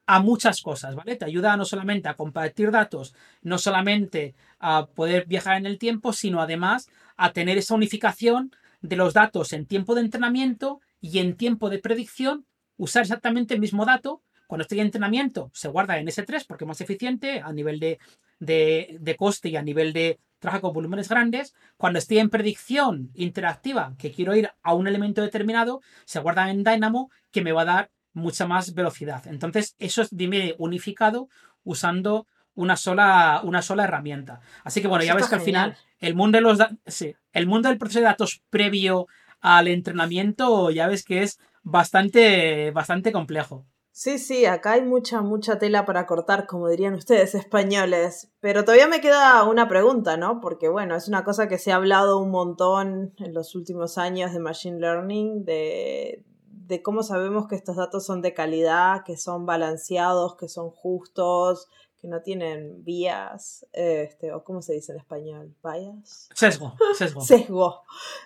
S2: a muchas cosas, ¿vale? Te ayuda no solamente a compartir datos, no solamente a poder viajar en el tiempo, sino además a tener esa unificación de los datos en tiempo de entrenamiento y en tiempo de predicción, usar exactamente el mismo dato cuando estoy en entrenamiento, se guarda en S3 porque es más eficiente a nivel de, de, coste y a nivel de trabajo con volúmenes grandes. Cuando estoy en predicción interactiva, que quiero ir a un elemento determinado, se guarda en Dynamo, que me va a dar mucha más velocidad. Entonces, eso es dime unificado usando una sola, una sola herramienta. Así que bueno, ya ves que al final el mundo de los sí, el mundo del proceso de datos previo al entrenamiento ya ves que es bastante, bastante complejo.
S1: Sí, sí, acá hay mucha, mucha tela para cortar, como dirían ustedes [laughs] españoles. Pero todavía me queda una pregunta, ¿no? Porque bueno, es una cosa que se ha hablado un montón en los últimos años de Machine Learning, de, de cómo sabemos que estos datos son de calidad, que son balanceados, que son justos, que no tienen vías, este, o cómo se dice en español, bias.
S2: Sesgo, [laughs] sesgo.
S1: sesgo,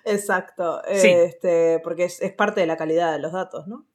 S1: exacto. Este, porque es, parte de la calidad de los datos, ¿no?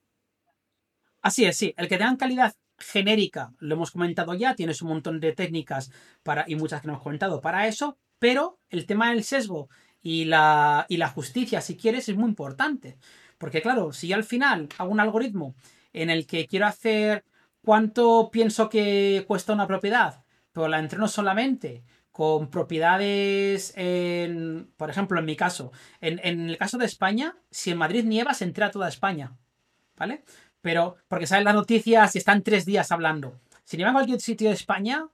S2: Así es, sí. El que tengan calidad genérica, lo hemos comentado ya, tienes un montón de técnicas para, y muchas que no hemos comentado para eso, pero el tema del sesgo y la, y la justicia, si quieres, es muy importante. Porque claro, si al final hago un algoritmo en el que quiero hacer cuánto pienso que cuesta una propiedad, pero la entreno solamente con propiedades, en, por ejemplo, en mi caso, en, el caso de España, si en Madrid nieva, se entera toda España, ¿vale? Pero, porque salen las noticias y están tres días hablando. Si nieva en cualquier sitio de España,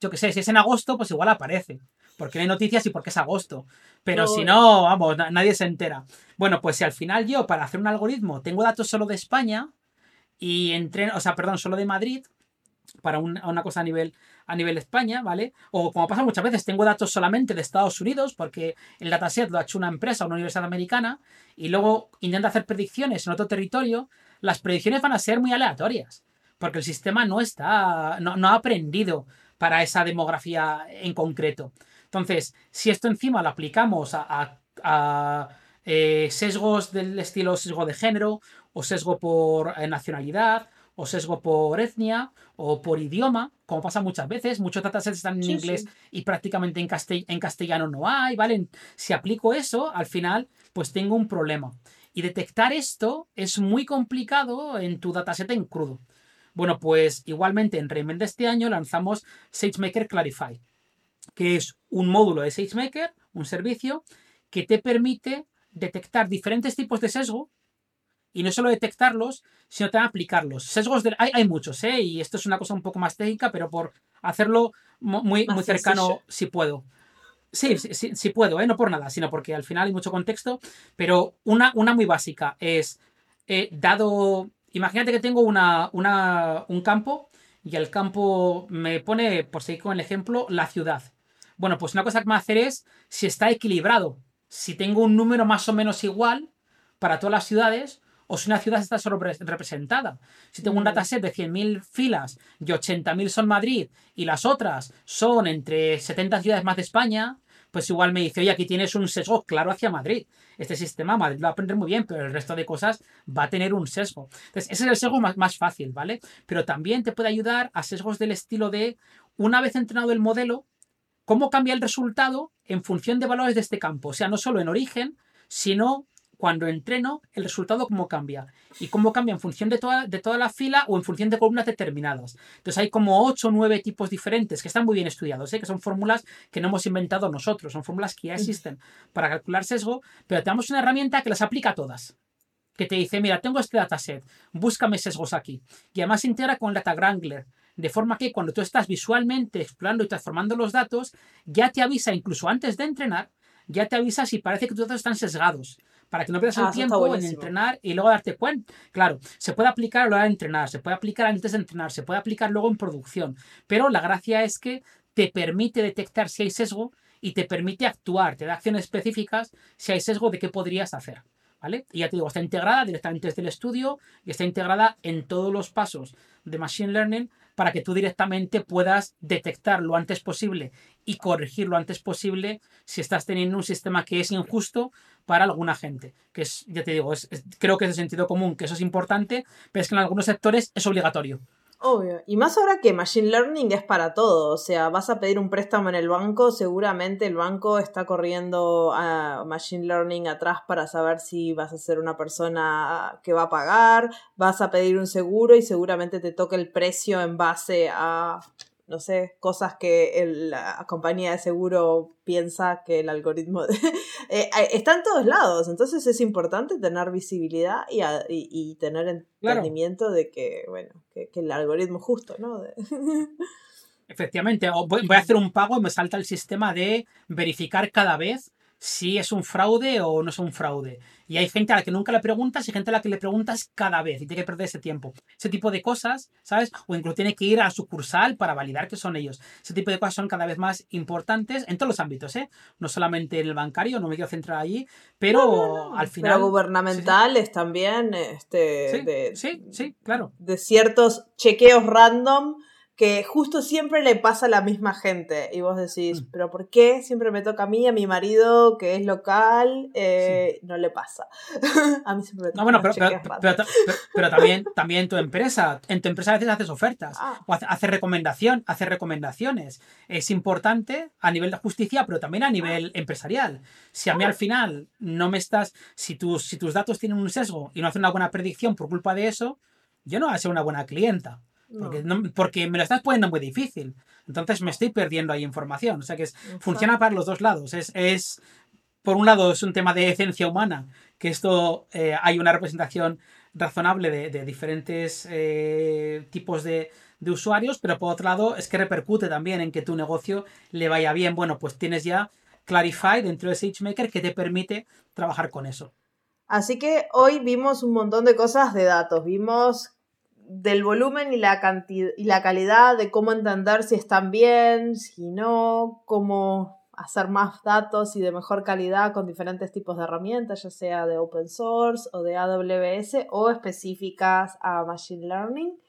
S2: yo qué sé, si es en agosto, pues igual aparece. Porque no hay noticias y porque es agosto. Pero si no, vamos, nadie se entera. Bueno, pues si al final yo, para hacer un algoritmo, tengo datos solo de España, y entreno, o sea, perdón, solo de Madrid para una cosa a nivel, a nivel España, ¿vale? O como pasa muchas veces, tengo datos solamente de Estados Unidos porque el dataset lo ha hecho una empresa, una universidad americana, y luego intenta hacer predicciones en otro territorio, las predicciones van a ser muy aleatorias, porque el sistema no está, no, ha aprendido para esa demografía en concreto. Entonces, si esto encima lo aplicamos a, eh, sesgos del estilo sesgo de género o sesgo por eh, nacionalidad, o sesgo por etnia, o por idioma, como pasa muchas veces. Muchos datasets están en inglés y prácticamente en, en castellano no hay, ¿vale? Si aplico eso, al final, pues tengo un problema. Y detectar esto es muy complicado en tu dataset en crudo. Bueno, pues igualmente en Reinvent de este año lanzamos SageMaker Clarify, que es un módulo de SageMaker, un servicio, que te permite detectar diferentes tipos de sesgo y no solo detectarlos, sino también aplicarlos. Sesgos de, hay, hay muchos, ¿eh? Y esto es una cosa un poco más técnica, pero por hacerlo muy, muy cercano, si puedo. Sí, sí, sí, puedo, ¿eh? no por nada, sino porque al final hay mucho contexto, pero una, una muy básica es, eh, dado, imagínate que tengo una, una, un campo y el campo me pone, por seguir con el ejemplo, la ciudad. Bueno, pues una cosa que me va a hacer es si está equilibrado. Si tengo un número más o menos igual para todas las ciudades, o si una ciudad está representada. Si tengo un dataset de 100.000 filas y 80.000 son Madrid y las otras son entre 70 ciudades más de España, pues igual me dice, oye, aquí tienes un sesgo claro hacia Madrid. Este sistema Madrid lo va a aprender muy bien, pero el resto de cosas va a tener un sesgo. Entonces, ese es el sesgo más, más fácil, ¿vale? Pero también te puede ayudar a sesgos del estilo de, una vez entrenado el modelo, cómo cambia el resultado en función de valores de este campo. O sea, no solo en origen, sino cuando entreno, el resultado cómo cambia. Y cómo cambia en función de toda, de toda la fila o en función de columnas determinadas. Entonces hay como 8 o 9 tipos diferentes que están muy bien estudiados, ¿eh? que son fórmulas que no hemos inventado nosotros, son fórmulas que ya existen para calcular sesgo, pero tenemos una herramienta que las aplica a todas. Que te dice, mira, tengo este dataset, búscame sesgos aquí. Y además se integra con Data Wrangler. De forma que cuando tú estás visualmente explorando y transformando los datos, ya te avisa, incluso antes de entrenar, ya te avisa si parece que tus datos están sesgados para que no pierdas el ah, tiempo en entrenar y luego darte cuenta. Claro, se puede aplicar a la hora de entrenar, se puede aplicar antes de entrenar, se puede aplicar luego en producción, pero la gracia es que te permite detectar si hay sesgo y te permite actuar, te da acciones específicas si hay sesgo de qué podrías hacer. ¿Vale? Y ya te digo, está integrada directamente desde el estudio y está integrada en todos los pasos de Machine Learning para que tú directamente puedas detectar lo antes posible y corregir lo antes posible si estás teniendo un sistema que es injusto para alguna gente. Que es, ya te digo, creo que es de sentido común, que eso es importante, pero es que en algunos sectores es obligatorio.
S1: Obvio. Y más ahora que Machine Learning es para todo. O sea, vas a pedir un préstamo en el banco, seguramente el banco está corriendo a Machine Learning atrás para saber si vas a ser una persona que va a pagar. Vas a pedir un seguro y seguramente te toca el precio en base a no sé, cosas que la compañía de seguro piensa que el algoritmo [laughs] eh, está en todos lados, entonces es importante tener visibilidad y, y, tener entendimiento de que, bueno, que, el algoritmo es justo, ¿no? [laughs]
S2: Efectivamente, voy a hacer un pago y me salta el sistema de verificar cada vez si es un fraude o no es un fraude. Y hay gente a la que nunca le preguntas y gente a la que le preguntas cada vez y tiene que perder ese tiempo. Ese tipo de cosas, ¿sabes? O incluso tiene que ir a sucursal para validar que son ellos. Ese tipo de cosas son cada vez más importantes en todos los ámbitos, ¿eh? No solamente en el bancario, no me quiero centrar allí, pero al final...
S1: Pero gubernamentales también, este...
S2: sí, sí, claro.
S1: De ciertos chequeos random que justo siempre le pasa a la misma gente. Y vos decís, mm. pero ¿por qué siempre me toca a mí, a mi marido, que es local, eh, no le pasa? [laughs] a mí siempre me toca.
S2: No, bueno, pero, pero, también, también tu empresa, en tu empresa a veces haces ofertas, ah. o haces recomendación, hace recomendaciones. Es importante a nivel de justicia, pero también a nivel ah. empresarial. Si a mí al final no me estás, si tus, si tus datos tienen un sesgo y no hacen una buena predicción por culpa de eso, yo no voy a ser una buena clienta. Porque, porque me lo estás poniendo muy difícil. Entonces me estoy perdiendo ahí información. O sea que funciona para los dos lados. Es, es, por un lado, es un tema de esencia humana, que esto eh, hay una representación razonable de, diferentes eh, tipos de, de, usuarios, pero por otro lado es que repercute también en que tu negocio le vaya bien. Bueno, pues tienes ya Clarify dentro de SageMaker que te permite trabajar con eso.
S1: Así que hoy vimos un montón de cosas de datos. Vimos del volumen y la cantidad y la calidad de cómo entender si están bien, si no, cómo hacer más datos y de mejor calidad con diferentes tipos de herramientas, ya sea de open source o de AWS o específicas a Machine Learning.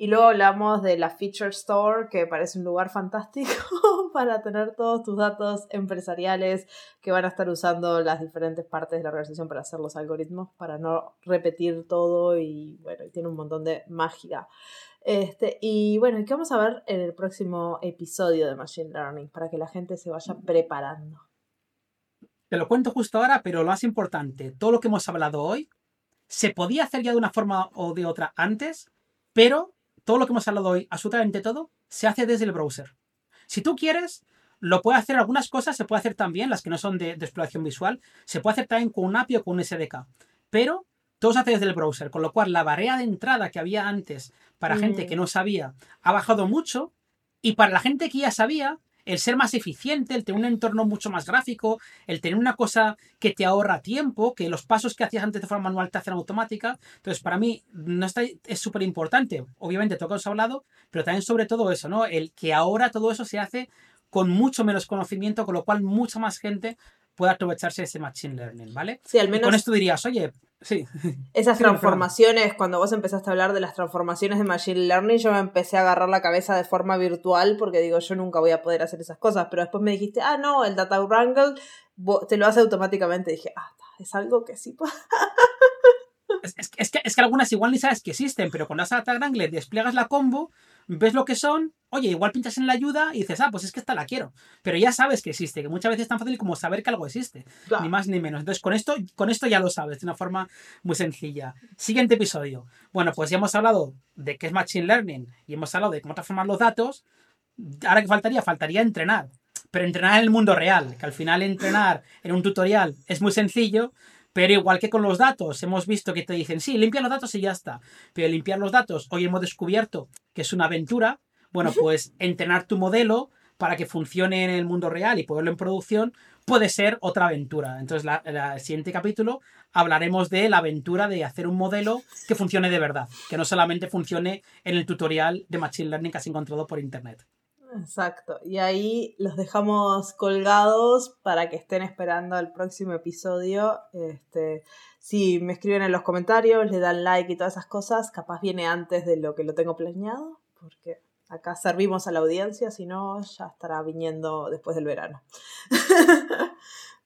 S1: Y luego hablamos de la Feature Store, que parece un lugar fantástico [laughs] para tener todos tus datos empresariales que van a estar usando las diferentes partes de la organización para hacer los algoritmos, para no repetir todo y bueno, tiene un montón de magia. Este, y bueno, ¿qué vamos a ver en el próximo episodio de Machine Learning para que la gente se vaya preparando?
S2: Te lo cuento justo ahora, pero lo más importante, todo lo que hemos hablado hoy se podía hacer ya de una forma o de otra antes, pero todo lo que hemos hablado hoy, absolutamente todo, se hace desde el browser. Si tú quieres, lo puede hacer algunas cosas, se puede hacer también, las que no son de, exploración visual, se puede hacer también con un API o con un SDK. Pero todo se hace desde el browser, con lo cual la barrera de entrada que había antes para gente que no sabía ha bajado mucho y para la gente que ya sabía el ser más eficiente, el tener un entorno mucho más gráfico, el tener una cosa que te ahorra tiempo, que los pasos que hacías antes de forma manual te hacen automática. Entonces, para mí, no está, es súper importante. Obviamente, todo lo que os he hablado, pero también sobre todo eso, ¿no? El que ahora todo eso se hace con mucho menos conocimiento, con lo cual mucha más gente puede aprovecharse de ese machine learning, ¿vale?
S1: Sí, al menos.
S2: con esto dirías, oye, Sí.
S1: Esas transformaciones, cuando vos empezaste a hablar de las transformaciones de Machine Learning, yo me empecé a agarrar la cabeza de forma virtual porque digo, yo nunca voy a poder hacer esas cosas. Pero después me dijiste, ah, no, el Data Wrangle te lo hace automáticamente. Y dije, ah, es algo que sí puedo.
S2: Es, es, que, es que algunas igual ni sabes que existen, pero con las Data Wrangle despliegas la combo ves lo que son, oye, igual pinchas en la ayuda y dices, ah, pues es que esta la quiero. Pero ya sabes que existe, que muchas veces es tan fácil como saber que algo existe. Ni más ni menos. Entonces, con esto, con esto ya lo sabes, de una forma muy sencilla. Siguiente episodio. Bueno, pues ya hemos hablado de qué es Machine Learning y hemos hablado de cómo transformar los datos. Ahora que faltaría, faltaría entrenar. Pero entrenar en el mundo real, que al final entrenar en un tutorial es muy sencillo, pero igual que con los datos, hemos visto que te dicen, sí, limpia los datos y ya está. Pero limpiar los datos, hoy hemos descubierto que es una aventura. Bueno, pues entrenar tu modelo para que funcione en el mundo real y ponerlo en producción puede ser otra aventura. Entonces, en el siguiente capítulo hablaremos de la aventura de hacer un modelo que funcione de verdad, que no solamente funcione en el tutorial de Machine Learning que has encontrado por Internet.
S1: Exacto. Y ahí los dejamos colgados para que estén esperando el próximo episodio. Este, si me escriben en los comentarios, le dan like y todas esas cosas, capaz viene antes de lo que lo tengo planeado, porque acá servimos a la audiencia, si no, ya estará viniendo después del verano. [laughs]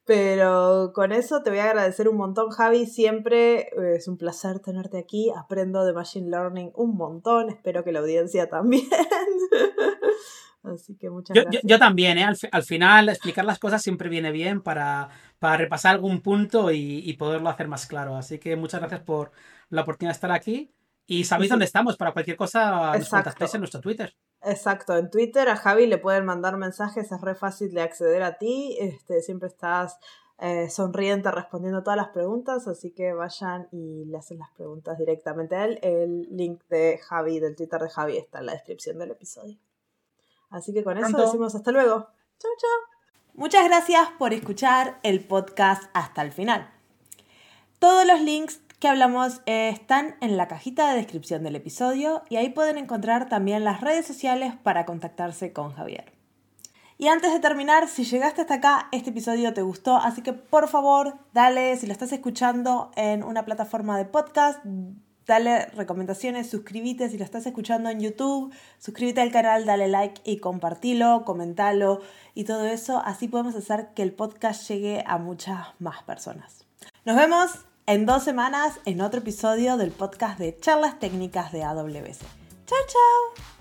S1: Pero con eso te voy a agradecer un montón, Javi. Siempre eh, es un placer tenerte aquí. Aprendo de Machine Learning un montón. Espero que la audiencia [laughs] también. Así que muchas
S2: yo,
S1: gracias.
S2: Yo, también, ¿eh? al, final explicar las cosas siempre viene bien para, para repasar algún punto y, poderlo hacer más claro. Así que muchas gracias por la oportunidad de estar aquí. Y sabéis dónde estamos, para cualquier cosa nos contactéis en nuestro Twitter.
S1: Exacto, en Twitter a Javi le pueden mandar mensajes, es re fácil de acceder a ti, este, siempre estás eh, sonriente respondiendo todas las preguntas, así que vayan y le hacen las preguntas directamente a él. El link de Javi, del Twitter de Javi, está en la descripción del episodio. Así que con eso
S2: Pronto.
S1: decimos hasta luego. Chau, chau. Muchas gracias por escuchar el podcast hasta el final. Todos los links que hablamos eh, están en la cajita de descripción del episodio y ahí pueden encontrar también las redes sociales para contactarse con Javier. Y antes de terminar, si llegaste hasta acá, este episodio te gustó, así que por favor, dale, si lo estás escuchando en una plataforma de podcast, dale recomendaciones, suscríbete, si lo estás escuchando en YouTube, suscríbete al canal, dale like y compartilo, comentalo y todo eso, así podemos hacer que el podcast llegue a muchas más personas. Nos vemos en dos semanas en otro episodio del podcast de charlas técnicas de AWS. Chao, chao.